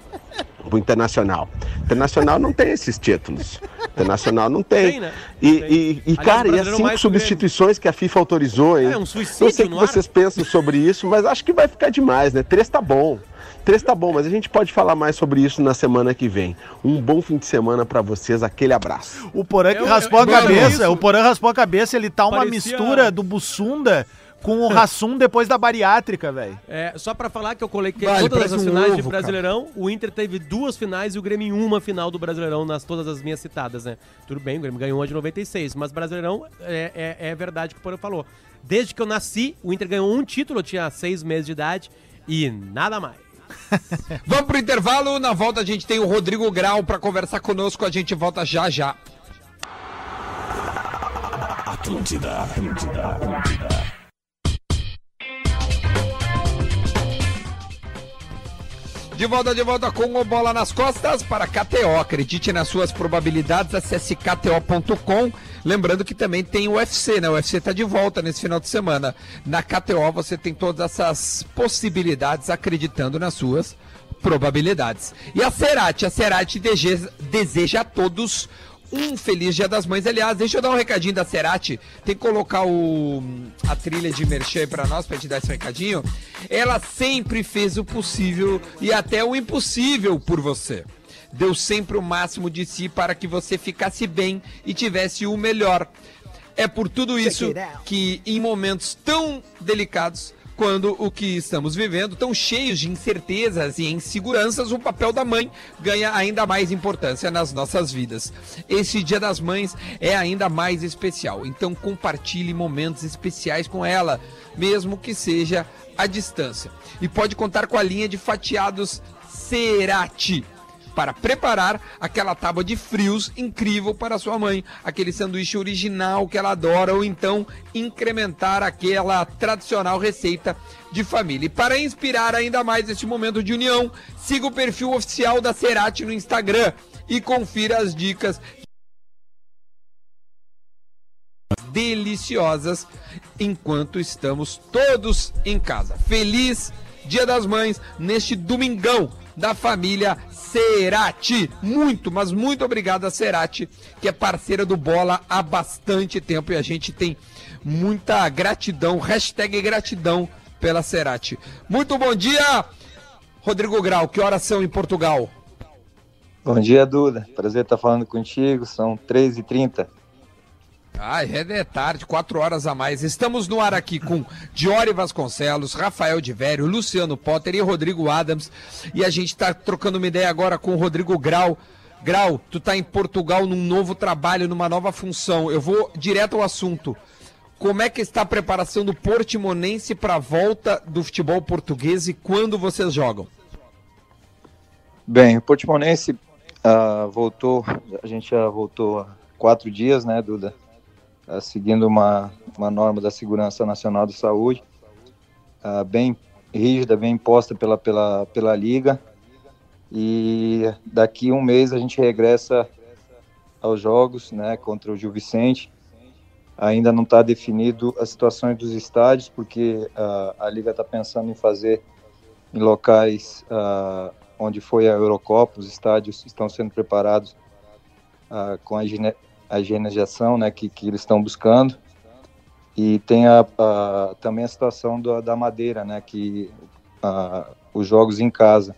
O Internacional. Internacional não tem esses títulos. Internacional não tem. Tem, né? E, Tem. e, e, Aliás, cara, e as mais cinco substituições que a FIFA autorizou, hein? É, um Não suicídio sei o que ar. vocês pensam sobre isso, mas acho que vai ficar demais, né? Três tá bom. Três tá bom, mas a gente pode falar mais sobre isso na semana que vem. Um bom fim de semana pra vocês, aquele abraço. O Porã que Eu- raspou eu- a eu- cabeça, isso. o Porã raspou a cabeça, ele tá uma Parecia- mistura do Bussunda com o Rassum depois da bariátrica, velho. É, só pra falar que eu coloquei Vai, todas as um finais de ovo, Brasileirão, o Inter teve duas finais e o Grêmio em uma final do Brasileirão, nas todas as minhas citadas, né? Tudo bem, o Grêmio ganhou uma de 96, mas Brasileirão é, é, é verdade o que o Porã falou. Desde que eu nasci, o Inter ganhou um título, eu tinha seis meses de idade e nada mais. Vamos pro intervalo. Na volta a gente tem o Rodrigo Grau para conversar conosco. A gente volta já já. De volta, de volta com o Bola nas Costas para KTO. Acredite nas suas probabilidades, acesse kto.com. Lembrando que também tem o UFC, né? O UFC está de volta nesse final de semana. Na KTO você tem todas essas possibilidades acreditando nas suas probabilidades. E a Cerati, a Cerati deseja, deseja a todos um feliz Dia das Mães. Aliás, deixa eu dar um recadinho da Cerati. Tem que colocar o, a trilha de merchan pra nós, pra te dar esse recadinho. Ela sempre fez o possível e até o impossível por você. Deu sempre o máximo de si para que você ficasse bem e tivesse o melhor. É por tudo isso que em momentos tão delicados quando o que estamos vivendo, tão cheios de incertezas e inseguranças, o papel da mãe ganha ainda mais importância nas nossas vidas. Esse Dia das Mães é ainda mais especial, então compartilhe momentos especiais com ela, mesmo que seja à distância. E pode contar com a linha de fatiados Cerati para preparar aquela tábua de frios incrível para sua mãe, aquele sanduíche original que ela adora, ou então incrementar aquela tradicional receita de família. E para inspirar ainda mais este momento de união, siga o perfil oficial da Cerati no Instagram e confira as dicas deliciosas enquanto estamos todos em casa. Feliz Dia das Mães neste domingão da família Cerati. Muito, mas muito obrigado a Cerati, que é parceira do Bola há bastante tempo e a gente tem muita gratidão, hashtag gratidão pela Cerati. Muito bom dia, Rodrigo Grau. Que horas são em Portugal? Bom dia, Duda. Prazer estar falando contigo. São 3h30. Ai, é de tarde, quatro horas a mais. Estamos no ar aqui com Diori Vasconcelos, Rafael de Vério, Luciano Potter e Rodrigo Adams. E a gente está trocando uma ideia agora com o Rodrigo Grau. Grau, tu tá em Portugal num novo trabalho, numa nova função. Eu vou direto ao assunto. Como é que está a preparação do Portimonense para a volta do futebol português e quando vocês jogam? Bem, o Portimonense ah, voltou, a gente já voltou há quatro dias, né, Duda? Ah, seguindo uma, uma norma da Segurança Nacional de Saúde, ah, bem rígida, bem imposta pela, pela, pela Liga. E daqui um mês a gente regressa aos jogos, né, contra o Gil Vicente. Ainda não está definido as situações dos estádios, porque uh, a Liga está pensando em fazer em locais uh, onde foi a Eurocopa, os estádios estão sendo preparados uh, com a, higiene, a higienização né, que, que eles estão buscando. E tem a, a, também a situação do, da madeira, né, que os jogos em casa,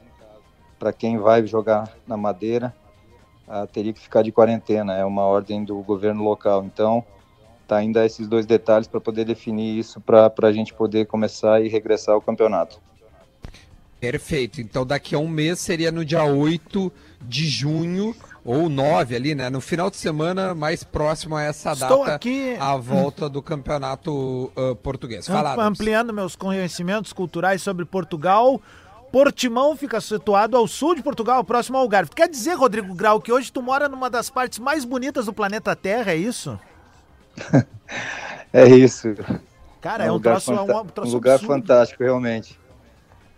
para quem vai jogar na madeira, teria que ficar de quarentena, é uma ordem do governo local. Então, tá ainda esses dois detalhes para poder definir isso para a gente poder começar e regressar ao campeonato. Perfeito. Então daqui a um mês seria no dia 8 de junho ou 9 ali, né? No final de semana mais próximo a essa Estou data, aqui... a volta do campeonato uh, português. Fala, Ampliando meus conhecimentos culturais sobre Portugal. Portimão fica situado ao sul de Portugal, próximo ao Algarve. Quer dizer, Rodrigo Grau, que hoje tu mora numa das partes mais bonitas do planeta Terra, é isso? é isso. Cara, é, é um, troço, é um, troço um lugar absurdo. fantástico, realmente.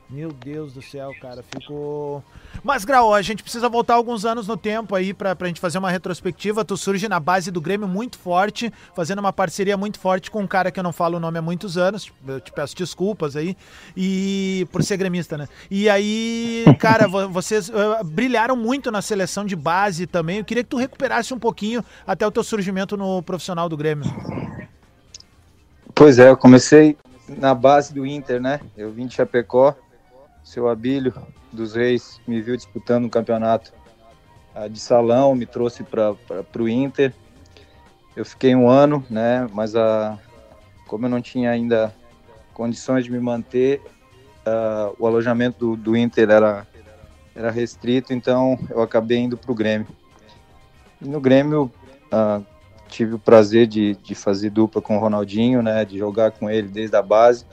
Meu Deus do céu, cara, ficou. Mas, Grau, a gente precisa voltar alguns anos no tempo aí pra, pra gente fazer uma retrospectiva. Tu surge na base do Grêmio muito forte, fazendo uma parceria muito forte com um cara que eu não falo o nome há muitos anos. Eu te peço desculpas aí. E. Por ser gremista, né? E aí, cara, vocês uh, brilharam muito na seleção de base também. Eu queria que tu recuperasse um pouquinho até o teu surgimento no profissional do Grêmio. Pois é, eu comecei na base do Inter, né? Eu vim de Chapecó seu Abílio dos Reis me viu disputando um campeonato uh, de salão, me trouxe para o Inter. Eu fiquei um ano, né? Mas a, como eu não tinha ainda condições de me manter, uh, o alojamento do, do Inter era, era restrito, então eu acabei indo para o Grêmio. E no Grêmio tive o prazer de, de fazer dupla com o Ronaldinho, né? De jogar com ele desde a base,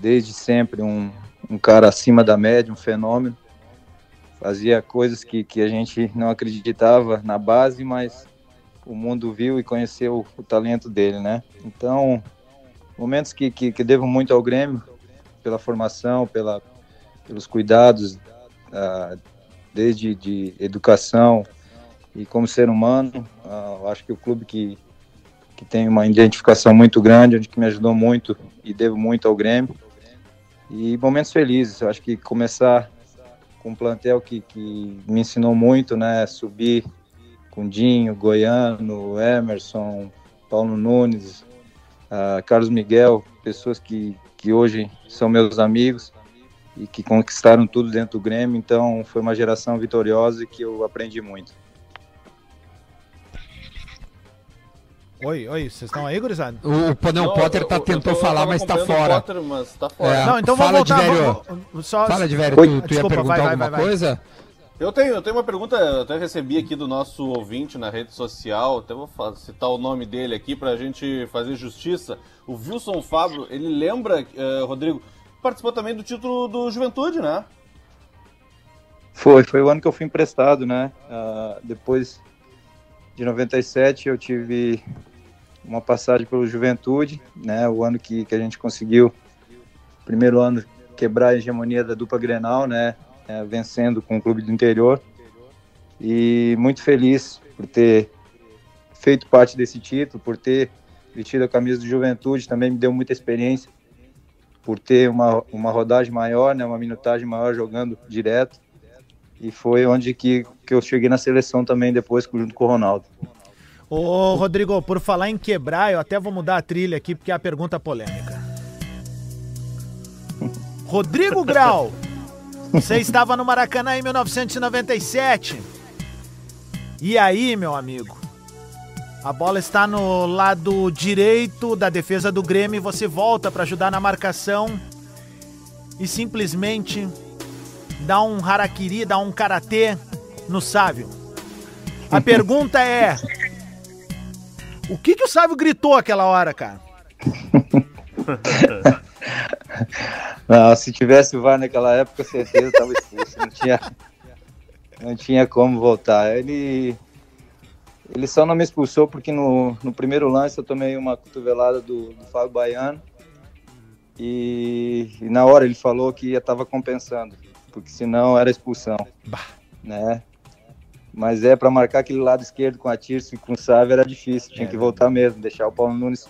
desde sempre um, um cara acima da média, um fenômeno. Fazia coisas que, que a gente não acreditava na base, mas o mundo viu e conheceu o, talento dele, né? Então, momentos que, que, que, devo muito ao Grêmio, pela formação, pela, pelos cuidados, uh, desde de educação e como ser humano. Uh, acho que o clube que, que tem uma identificação muito grande, onde que me ajudou muito e devo muito ao Grêmio e momentos felizes. Eu acho que começar com um plantel que, que me ensinou muito, né? Subir com Dinho, Goiano, Emerson, Paulo Nunes, uh, Carlos Miguel, pessoas que, que hoje são meus amigos e que conquistaram tudo dentro do Grêmio. Então foi uma geração vitoriosa e que eu aprendi muito. Oi, oi, vocês estão aí, gurizada? O, o Panel Potter tá, eu, tentou eu tô, falar, mas tá fora. Potter, mas tá fora. É, não, então fala vamos voltar. De velho, vamos, só... Fala de velho, tu, tu Desculpa, ia perguntar vai, alguma vai, coisa? Eu tenho, eu tenho uma pergunta, eu até recebi aqui do nosso ouvinte na rede social, até vou citar o nome dele aqui pra gente fazer justiça. O Wilson Fábio, ele lembra, uh, Rodrigo, participou também do título do Juventude, né? Foi, foi o ano que eu fui emprestado, né? Uh, depois de 97 eu tive uma passagem pelo Juventude, né? O ano que, que a gente conseguiu, primeiro ano, quebrar a hegemonia da dupla Grenal, né? É, vencendo com o clube do interior. E muito feliz por ter feito parte desse título, por ter vestido a camisa do Juventude, também me deu muita experiência, por ter uma, uma rodagem maior, né? Uma minutagem maior jogando direto. E foi onde que, que eu cheguei na seleção também depois, junto com o Ronaldo. Ô, Rodrigo, por falar em quebrar, eu até vou mudar a trilha aqui porque é a pergunta polêmica. Rodrigo Grau, você estava no Maracanã em 1997. E aí, meu amigo? A bola está no lado direito da defesa do Grêmio e você volta para ajudar na marcação e simplesmente dá um harakiri, dá um karatê no Sávio. A pergunta é: o que que o Sávio gritou aquela hora, cara? Não, se tivesse o VAR naquela época, certeza estava expulso. Não tinha, não tinha como voltar. Ele, ele só não me expulsou porque no, no primeiro lance eu tomei uma cotovelada do, do Fábio Baiano. E, e na hora ele falou que estava compensando, porque senão era expulsão. Né? Mas é para marcar aquele lado esquerdo com a Tirso e com o Sávio era difícil. Tinha que voltar mesmo, deixar o Paulo Nunes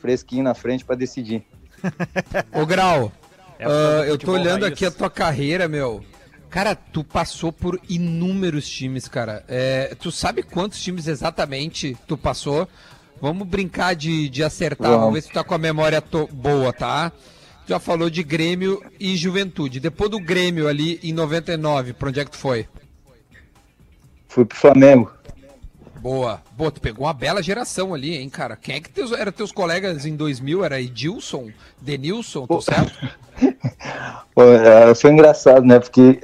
fresquinho na frente para decidir. Ô Grau, É, futebol eu tô olhando aqui a tua carreira, meu. Cara, tu passou por inúmeros times, cara. É, tu sabe quantos times exatamente tu passou? Vamos brincar de, de acertar, Vamos. vamos ver se tu tá com a memória boa, tá? Tu já falou de Grêmio e Juventude. Depois do Grêmio ali em 99, pra onde é que tu foi? Fui pro Flamengo. Boa. Boa, tu pegou uma bela geração ali, hein, cara? Quem é que teus, eram teus colegas em 2000? Era Edilson, Denilson, tô certo? Pô, é, foi engraçado, né? Porque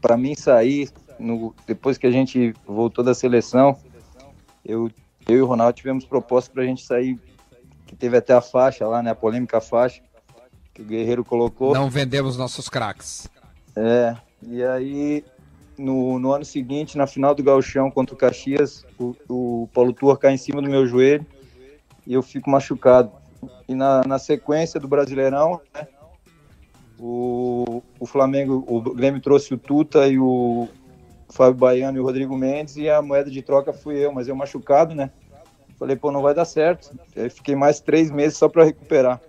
para mim sair, no- depois que a gente voltou da seleção, eu, eu e o Ronaldo tivemos proposta para a gente sair, que teve até a faixa lá, né? A polêmica faixa que o Guerreiro colocou. Não vendemos nossos craques. É, e aí no, no ano seguinte, na final do Gauchão contra o Caxias, o, o Paulo Turra cai em cima do meu joelho e eu fico machucado. E na, na sequência do Brasileirão, né, o, o Flamengo, o Grêmio trouxe o Tuta e o Fábio Baiano e o Rodrigo Mendes e a moeda de troca fui eu, mas eu machucado, né? Falei, pô, não vai dar certo. Aí fiquei mais três meses só para recuperar.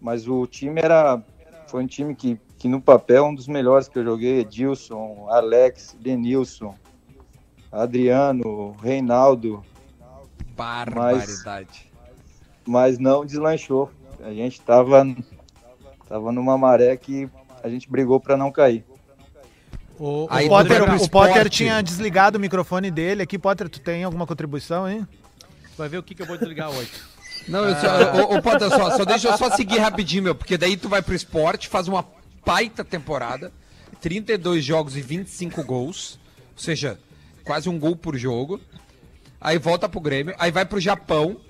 Mas o time era. Foi um time que, que no papel é um dos melhores que eu joguei. Edilson, Alex, Denilson, Adriano, Reinaldo, Barbaridade. mas não deslanchou. A gente tava, tava numa maré que a gente brigou para não cair. O, o Potter, o Potter tinha desligado o microfone dele aqui. Potter, tu tem alguma contribuição aí? vai ver o que, que eu vou desligar hoje. Não, eu só, ô, ô, Potter, só, só deixa eu só seguir rapidinho, meu, porque daí tu vai pro esporte, faz uma baita temporada, 32 jogos e 25 gols, ou seja, quase um gol por jogo. Aí volta pro Grêmio, aí vai pro Japão,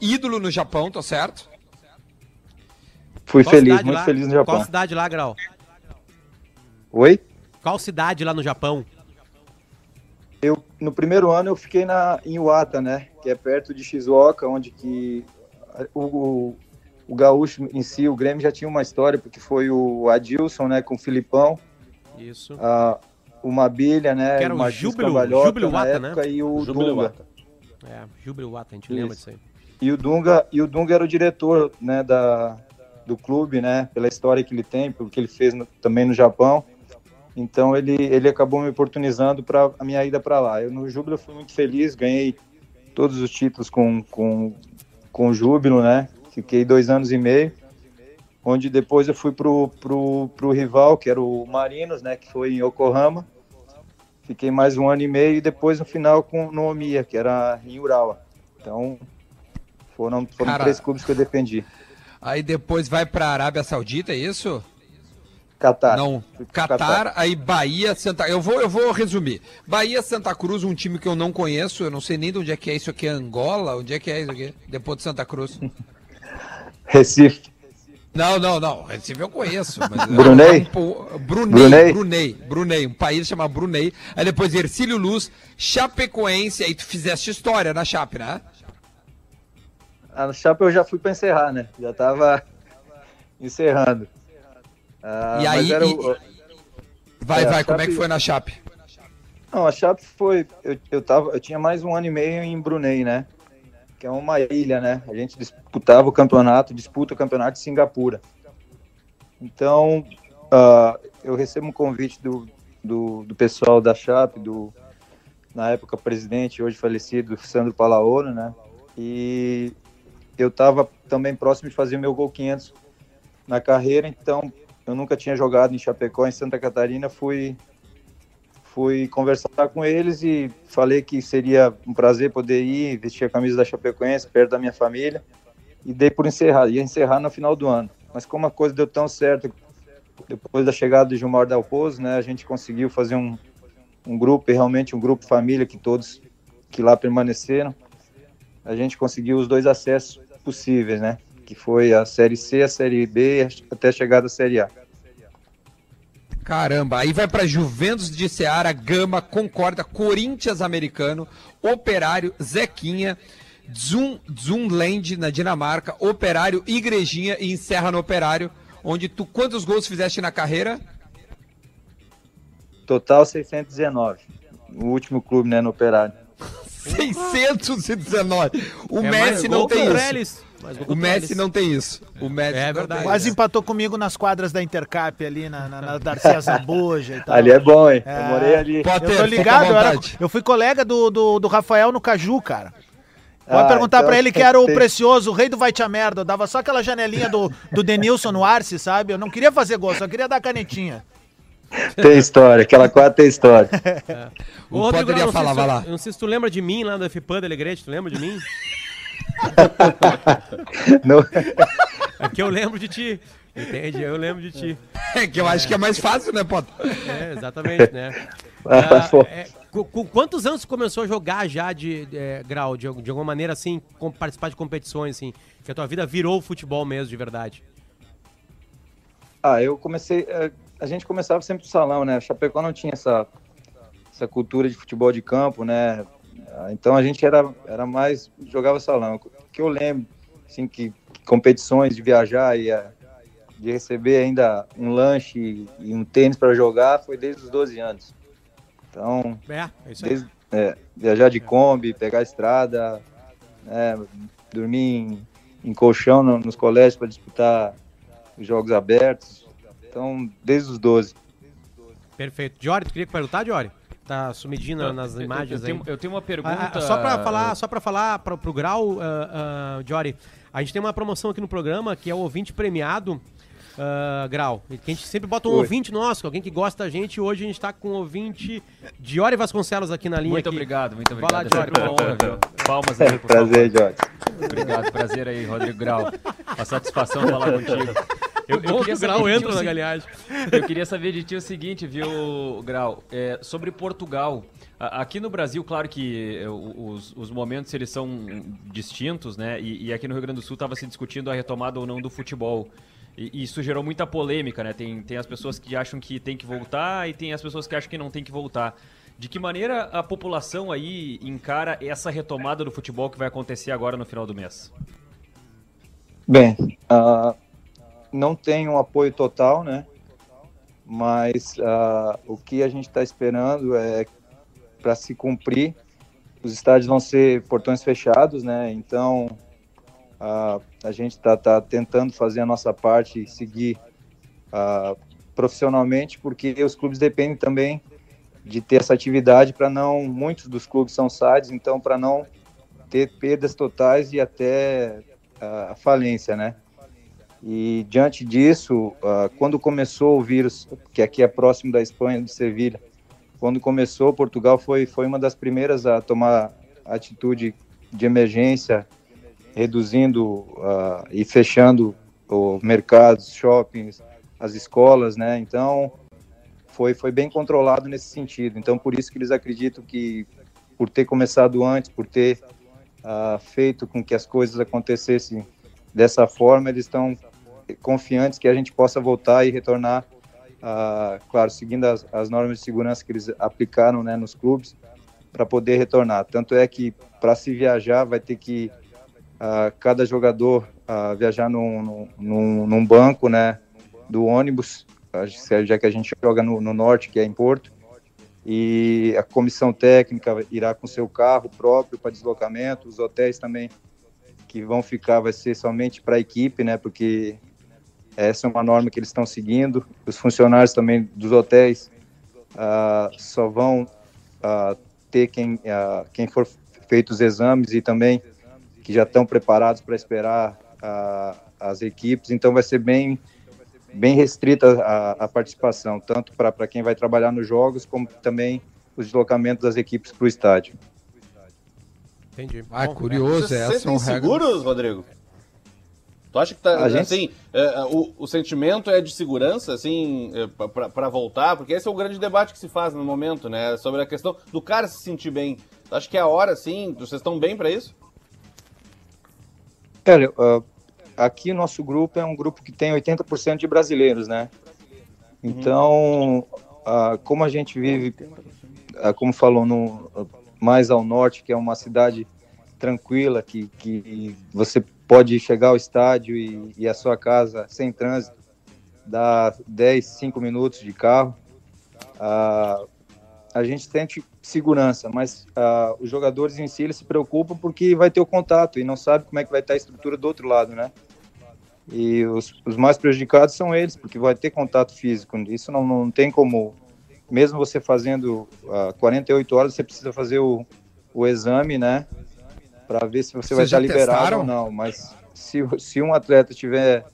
ídolo no Japão, tá certo? Fui Qual feliz, muito lá? feliz no Qual Japão. cidade lá, Grau? Oi? Qual cidade lá no Japão? Eu, no primeiro ano eu fiquei na, em Iwata, né? Que é perto de Shizuoka, onde que o, o, o gaúcho em si, o Grêmio já tinha uma história, porque foi o Adilson, né, com o Filipão, Isso. a, o Mabilha, né, Que era o Martins Júbilo- Júbilo na Wata, né? época, e o Júbilo Dunga. Wata. É, Júbilo Wata, a gente Isso. lembra disso aí. E o Dunga, e o Dunga era o diretor, né, da, do clube, né, pela história que ele tem, pelo que ele fez no- também no Japão. Então ele, ele acabou me oportunizando para a minha ida para lá. Eu no Júbilo fui muito feliz, ganhei todos os títulos com, com, com o Júbilo, né? Fiquei dois anos e meio, onde depois eu fui pro, pro, pro rival, que era o Marinos, né? Que foi em Yokohama. Fiquei mais um ano e meio e depois no final com no Omiya, que era em Urawa. Então foram, foram Cara, três clubes que eu defendi. Aí depois vai pra Arábia Saudita, é isso? Catar. Não, pro Catar, aí Bahia, Santa. Eu vou, eu vou resumir. Bahia, Santa Cruz, um time que eu não conheço, eu não sei nem de onde é que é isso aqui, é Angola? Onde é que é isso aqui? Depois de Santa Cruz. Recife. Não, não, não. Recife eu conheço. Mas Brunei? É um Brunei, Brunei? Brunei, Brunei, um país chamado Brunei. Aí depois Ercílio Luz, Chapecoense, aí tu fizeste história na Chape, né? A Chapa eu já fui para encerrar, né? Já tava encerrando. Ah, E aí, era e- Vai, É, vai, como é Chape- que foi na Chape? Não, a Chape foi. Eu, eu, tava, eu tinha mais um ano e meio em Brunei, né? Que é uma ilha, né? A gente disputava o campeonato, disputa o campeonato de Singapura. Então, ah, eu recebo um convite do, do, do pessoal da Chape, do, na época presidente, hoje falecido, Sandro Palaoro, né? E eu estava também próximo de fazer meu gol 500 na carreira, então eu nunca tinha jogado em Chapecó, em Santa Catarina, fui fui conversar com eles e falei que seria um prazer poder ir vestir a camisa da Chapecoense perto da minha família e dei por encerrar, ia encerrar no final do ano. Mas como a coisa deu tão certo, depois da chegada do Gilmar Dalpozo, né, a gente conseguiu fazer um, um grupo, realmente um grupo família que todos que lá permaneceram, a gente conseguiu os dois acessos possíveis, né, que foi a Série C, a Série B, até chegada à Série A. Caramba, aí vai para Juventus de Ceará, Gama, Concorda, Corinthians americano, Operário, Zequinha, Zum, Zumland na Dinamarca, Operário, Igrejinha e encerra no Operário, onde tu quantos gols fizeste na carreira? Total 619. O último clube, né, no Operário. 619. O É Messi não tem isso. O Messi não tem isso. O Messi É verdade. Quase empatou comigo nas quadras da Intercap ali na, na, na Darcy Zambuja e tal. Ali é bom, hein? É. Eu morei ali. Potter, Eu tô ligado, eu, era- eu fui colega do, do, do Rafael no Caju, cara. Pode Ah, perguntar então pra ele que era o precioso, o rei do vai te a merda. Eu dava só aquela janelinha do, do Denilson no Arce, sabe? Eu não queria fazer gol, só queria dar canetinha. Tem história, aquela quadra tem história. O Ô, Rodrigo, Potter ia não sei falar, se tu- vai lá. eu Não sei se tu lembra de mim lá do FPAN da Alegrete, tu lembra de mim? Não- É que eu lembro de ti. Entende? Eu lembro de ti. É que eu acho que é mais fácil, né, Potter? É, exatamente, né? Ah, pô. é, com, com quantos anos começou a jogar já de, é, grau, de, de alguma maneira assim, com- participar de competições, assim? Que a tua vida virou futebol mesmo, de verdade. Ah, eu comecei. eh, A gente começava sempre no salão, né? A Chapecó não tinha essa, essa cultura de futebol de campo, né? Ah, Então a gente era, era mais. jogava salão. O que eu lembro, assim, que competições de viajar e eh, de receber ainda um lanche e, um tênis para jogar foi desde os 12 anos. Então, É, é desde, é, viajar de Kombi, pegar a estrada, né, dormir em, em colchão no- nos colégios para disputar os jogos abertos. Então, desde os 12. Perfeito. Diori, tu queria perguntar, Diori? Tá sumidinho na- nas Eu- eu- imagens eu, aí. tenho, eu tenho uma pergunta. Ah, ah, só pra falar, só pra falar pro, pro Grau, ah, ah, Jory, a gente tem uma promoção aqui no programa que é o ouvinte premiado, ah, Grau. Que a gente sempre bota um Oi. ouvinte nosso, alguém que gosta da gente. Hoje a gente tá com o ouvinte Diori Vasconcelos aqui na linha. Muito aqui. obrigado, muito obrigado. É sempre uma honra, viu? Palmas aí, por Prazer. Jorge. Obrigado, prazer aí, Rodrigo Grau. Uma satisfação falar contigo. Eu, Bom que o Grau entra na galhagem. Eu queria saber de ti o seguinte, viu, Grau? É, sobre Portugal. Aqui no Brasil, claro que é, os, os momentos eles são distintos, né? E, e aqui no Rio Grande do Sul estava se discutindo a retomada ou não do futebol. E e isso gerou muita polêmica, né? Tem, tem as pessoas que acham que tem que voltar e tem as pessoas que acham que não tem que voltar. De que maneira a população aí encara essa retomada do futebol que vai acontecer agora no final do mês? Bem, ah, não tem um apoio total, né? Mas ah, o que a gente está esperando é para se cumprir, os estádios vão ser portões fechados, né? Então ah, a gente está tá tentando fazer a nossa parte e seguir ah, profissionalmente, porque os clubes dependem também de ter essa atividade para não. Muitos dos clubes são SADs, então para não ter perdas totais e até a falência, né? E diante disso, ah, quando começou o vírus, que aqui é próximo da Espanha, de Sevilha, quando começou, Portugal foi foi uma das primeiras a tomar atitude de emergência, reduzindo ah, e fechando os mercados, shoppings, as escolas, né? Então foi foi bem controlado nesse sentido. Então por isso que eles acreditam que por ter começado antes, por ter ah, feito com que as coisas acontecessem dessa forma, eles estão confiantes que a gente possa voltar e retornar, ah, claro, seguindo as, as normas de segurança que eles aplicaram né, nos clubes, para poder retornar. Tanto é que para se viajar vai ter que ah, cada jogador ah, viajar num, num- num, banco né, do ônibus, ah, já que a gente joga no, no norte, que é em Porto, e a comissão técnica irá com seu carro próprio para deslocamento, os hotéis também que vão ficar vai ser somente para a equipe, né? Porque essa é uma norma que eles estão seguindo. Os funcionários também dos hotéis ah, só vão ah, ter quem ah, quem for feito os exames e também que já estão preparados para esperar as equipes. Então vai ser bem bem restrita a, a participação, tanto para quem vai trabalhar nos jogos, como também os deslocamentos das equipes para o estádio. Entendi. Ah, Bom, curioso, Vocês essas sentem são regras. seguros, Rodrigo? Tu acha que tá, A gente- assim, é, é, o, o sentimento é de segurança, assim, é, pra voltar? Porque esse é o grande debate que se faz no momento, né? Sobre a questão do cara se sentir bem. Tu acha que é a hora, assim, vocês estão bem pra isso? Olha, ah, aqui nosso grupo é um grupo que tem 80% de brasileiros, né? Então, ah, como a gente vive, ah, como falou, no, mais ao norte, que é uma cidade tranquila, que, que você pode chegar ao estádio e, e a sua casa sem trânsito, dá 10, 5 minutos de carro, ah, a gente sente segurança, mas ah, os jogadores em si eles se preocupam porque vai ter o contato e não sabe como é que vai estar a estrutura do outro lado, né? E os, os mais prejudicados são eles, porque vai ter contato físico. Isso não, não tem como, mesmo você fazendo ah, 48 horas, você precisa fazer o, o exame, né? Para ver se você vai Vocês já estar liberado testaram? ou não. Mas se, se um atleta tiver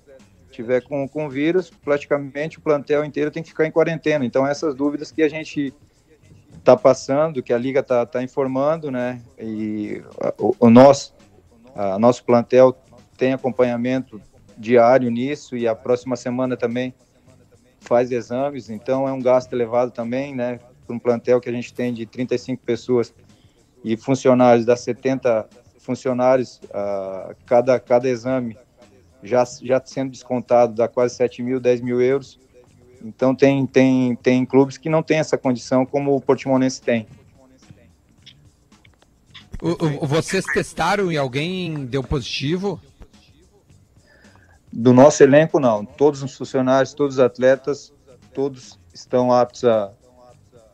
tiver com, com vírus, praticamente o plantel inteiro tem que ficar em quarentena. Então, essas dúvidas que a gente está passando, que a liga está tá informando, né? E o, o nosso, a nosso plantel tem acompanhamento diário nisso e a próxima semana também faz exames. Então, é um gasto elevado também, né? Para um plantel que a gente tem de 35 pessoas e funcionários, dá 70 funcionários, ah, cada, cada exame já, já sendo descontado dá quase 7 mil, 10 mil euros. Então tem, tem, tem clubes que não tem essa condição como o Portimonense tem. O- o- vocês testaram e alguém deu positivo? Do nosso elenco, não. Todos os funcionários, todos os atletas, todos estão aptos a,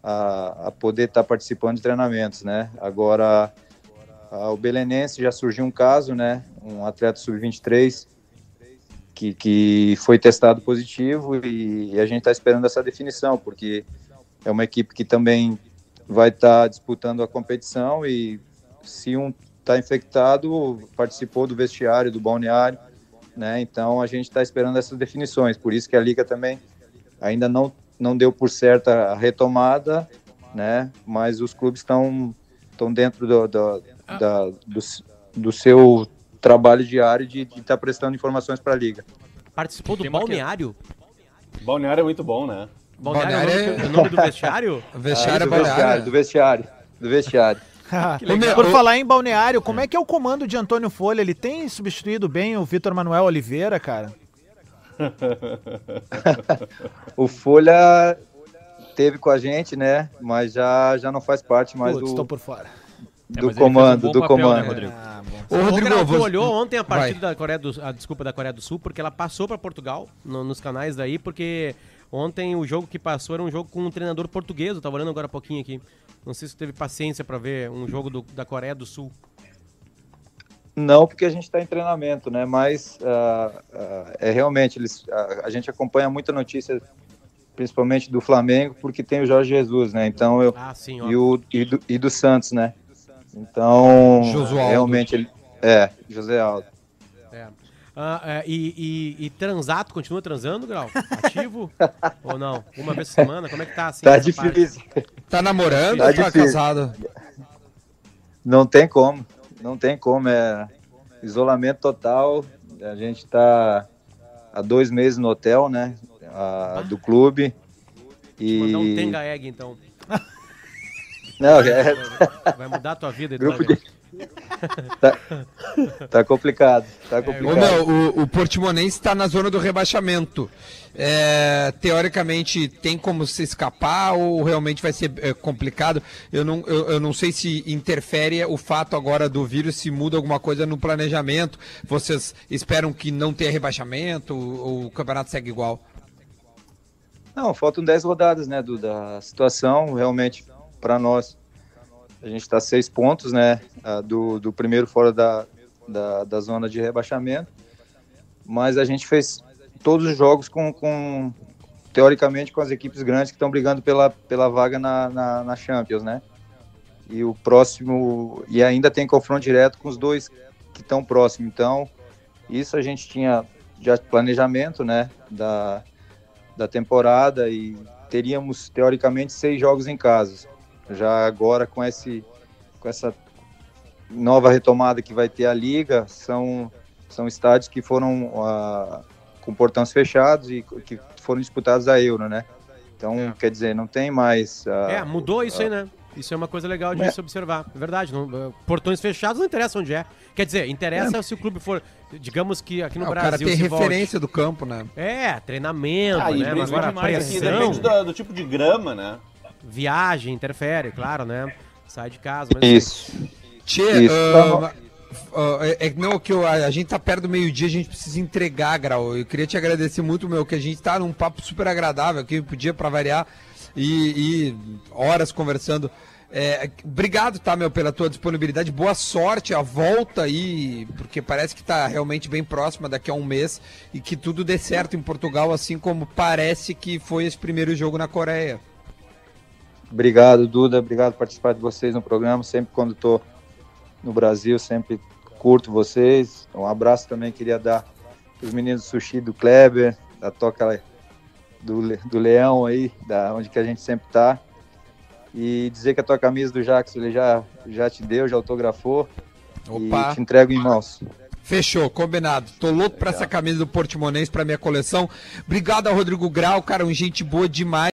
a, a poder estar participando de treinamentos, né? Agora, a- o Belenense já surgiu um caso, né? Um atleta sub-23 que, que foi testado positivo e, e a gente está esperando essa definição, porque é uma equipe que também vai estar disputando a competição e se um está infectado, participou do vestiário, do balneário, né? Então a gente está esperando essas definições. Por isso que a liga também ainda não não deu por certa a retomada, né? Mas os clubes estão estão dentro do, do, da, do, do seu trabalho diário de estar prestando informações para a liga. Participou do Tem balneário? Balneário é muito bom, né? Balneário, Balneário é o é- nome- é o nome do vestiário? Vestiário Ah, é do vestiário, balneário. do vestiário, do vestiário. Ah, Por falar em balneário, como é que é o comando de Antônio Folha? Ele tem substituído bem o Vitor Manuel Oliveira, cara? O Folha teve com a gente, né? Mas já, já não faz parte mais Putz, do, por fora. É, do um comando, bom do papel, né, comando. Rodrigo? Ah. Ô, Ô, Rodrigo, tu você- olhou ontem a partida Vai. da Coreia do a desculpa da Coreia do Sul, porque ela passou pra Portugal no- nos canais daí, porque ontem o jogo que passou era um jogo com um treinador português, eu tava olhando agora há pouquinho aqui. Não sei se teve paciência pra ver um jogo do- da Coreia do Sul. Não, porque a gente está em treinamento, né? Mas ah, ah, é realmente eles, ah, a gente acompanha muita notícia, principalmente do Flamengo, porque tem o Jorge Jesus, né? Então eu Ah, sim, e, o, e, do, e do Santos, né? Então Josualdo. realmente ele é José Aldo. É. Ah, é, e, e, e transato, continua transando, Grau? Ativo? Ou não? Uma vez por semana? Como é que tá assim? Tá essa parte? difícil. Tá namorando Tá ou tá difícil. casado? Não tem como, não tem como, é isolamento total. A gente está há dois meses no hotel, né? ah, do clube. E Mandar um tenga egg, então. Não, é, Vai mudar a tua vida, grupo de tá, tá complicado, tá Ô, complicado. meu, o, o Portimonense está na zona do rebaixamento. É, teoricamente, tem como se escapar ou realmente vai ser é, complicado? Eu não, eu, eu não sei se interfere o fato agora do vírus, se muda alguma coisa no planejamento. Vocês esperam que não tenha rebaixamento ou o campeonato segue igual? Não, faltam 10 rodadas, né, Duda? A situação realmente para nós, a gente está seis pontos, né, do, do primeiro fora da, da, da zona de rebaixamento, mas a gente fez todos os jogos com, com teoricamente, com as equipes grandes que estão brigando pela, pela vaga na, na, na Champions, né? E o próximo, e ainda tem confronto direto com os dois que estão próximos, então isso a gente tinha já planejamento, né, da, da temporada e teríamos teoricamente seis jogos em casa. Já agora com esse com essa nova retomada que vai ter a liga, são são estádios que foram ah, com portões fechados e que foram disputados a Euro, né? Então, quer dizer, não tem mais ah, É, mudou isso aí, né? Isso é uma coisa legal de É. se observar. É verdade. não- uh, portões fechados não interessa onde é. Quer dizer, interessa se o clube for. Digamos que aqui no Ah, o Brasil. cara tem se volte. referência do campo, né? É, treinamento, Ah, né? Mas depende agora demais Assim, pressão, depende do, do tipo de grama, né? Viagem, interfere, claro, né? Sai de casa. Mas, isso. Tchê, Isso. ah, ah, é, é que não que eu- a, a gente tá perto do meio-dia, a gente precisa entregar, Grau. Eu queria te agradecer muito, meu, que a gente tá num papo super agradável aqui, podia pra variar e, e horas conversando. É, obrigado, tá, meu, pela tua disponibilidade. Boa sorte, a volta aí, porque parece que tá realmente bem próxima daqui a um mês e que tudo dê certo em Portugal, assim como parece que foi esse primeiro jogo na Coreia. Obrigado, Duda. Obrigado por participar de vocês no programa. Sempre quando estou no Brasil, sempre curto vocês. Um abraço também queria dar para os meninos do Sushi do Kleber, da Toca do, do Leão aí, da onde que a gente sempre tá. E dizer que a tua camisa do Jackson ele já, já te deu, já autografou. Opa. E te entrego em mãos. Fechou, combinado. Tô louco pra essa camisa do Portimonense pra minha coleção. Obrigado ao Rodrigo Grau, cara, um gente boa demais.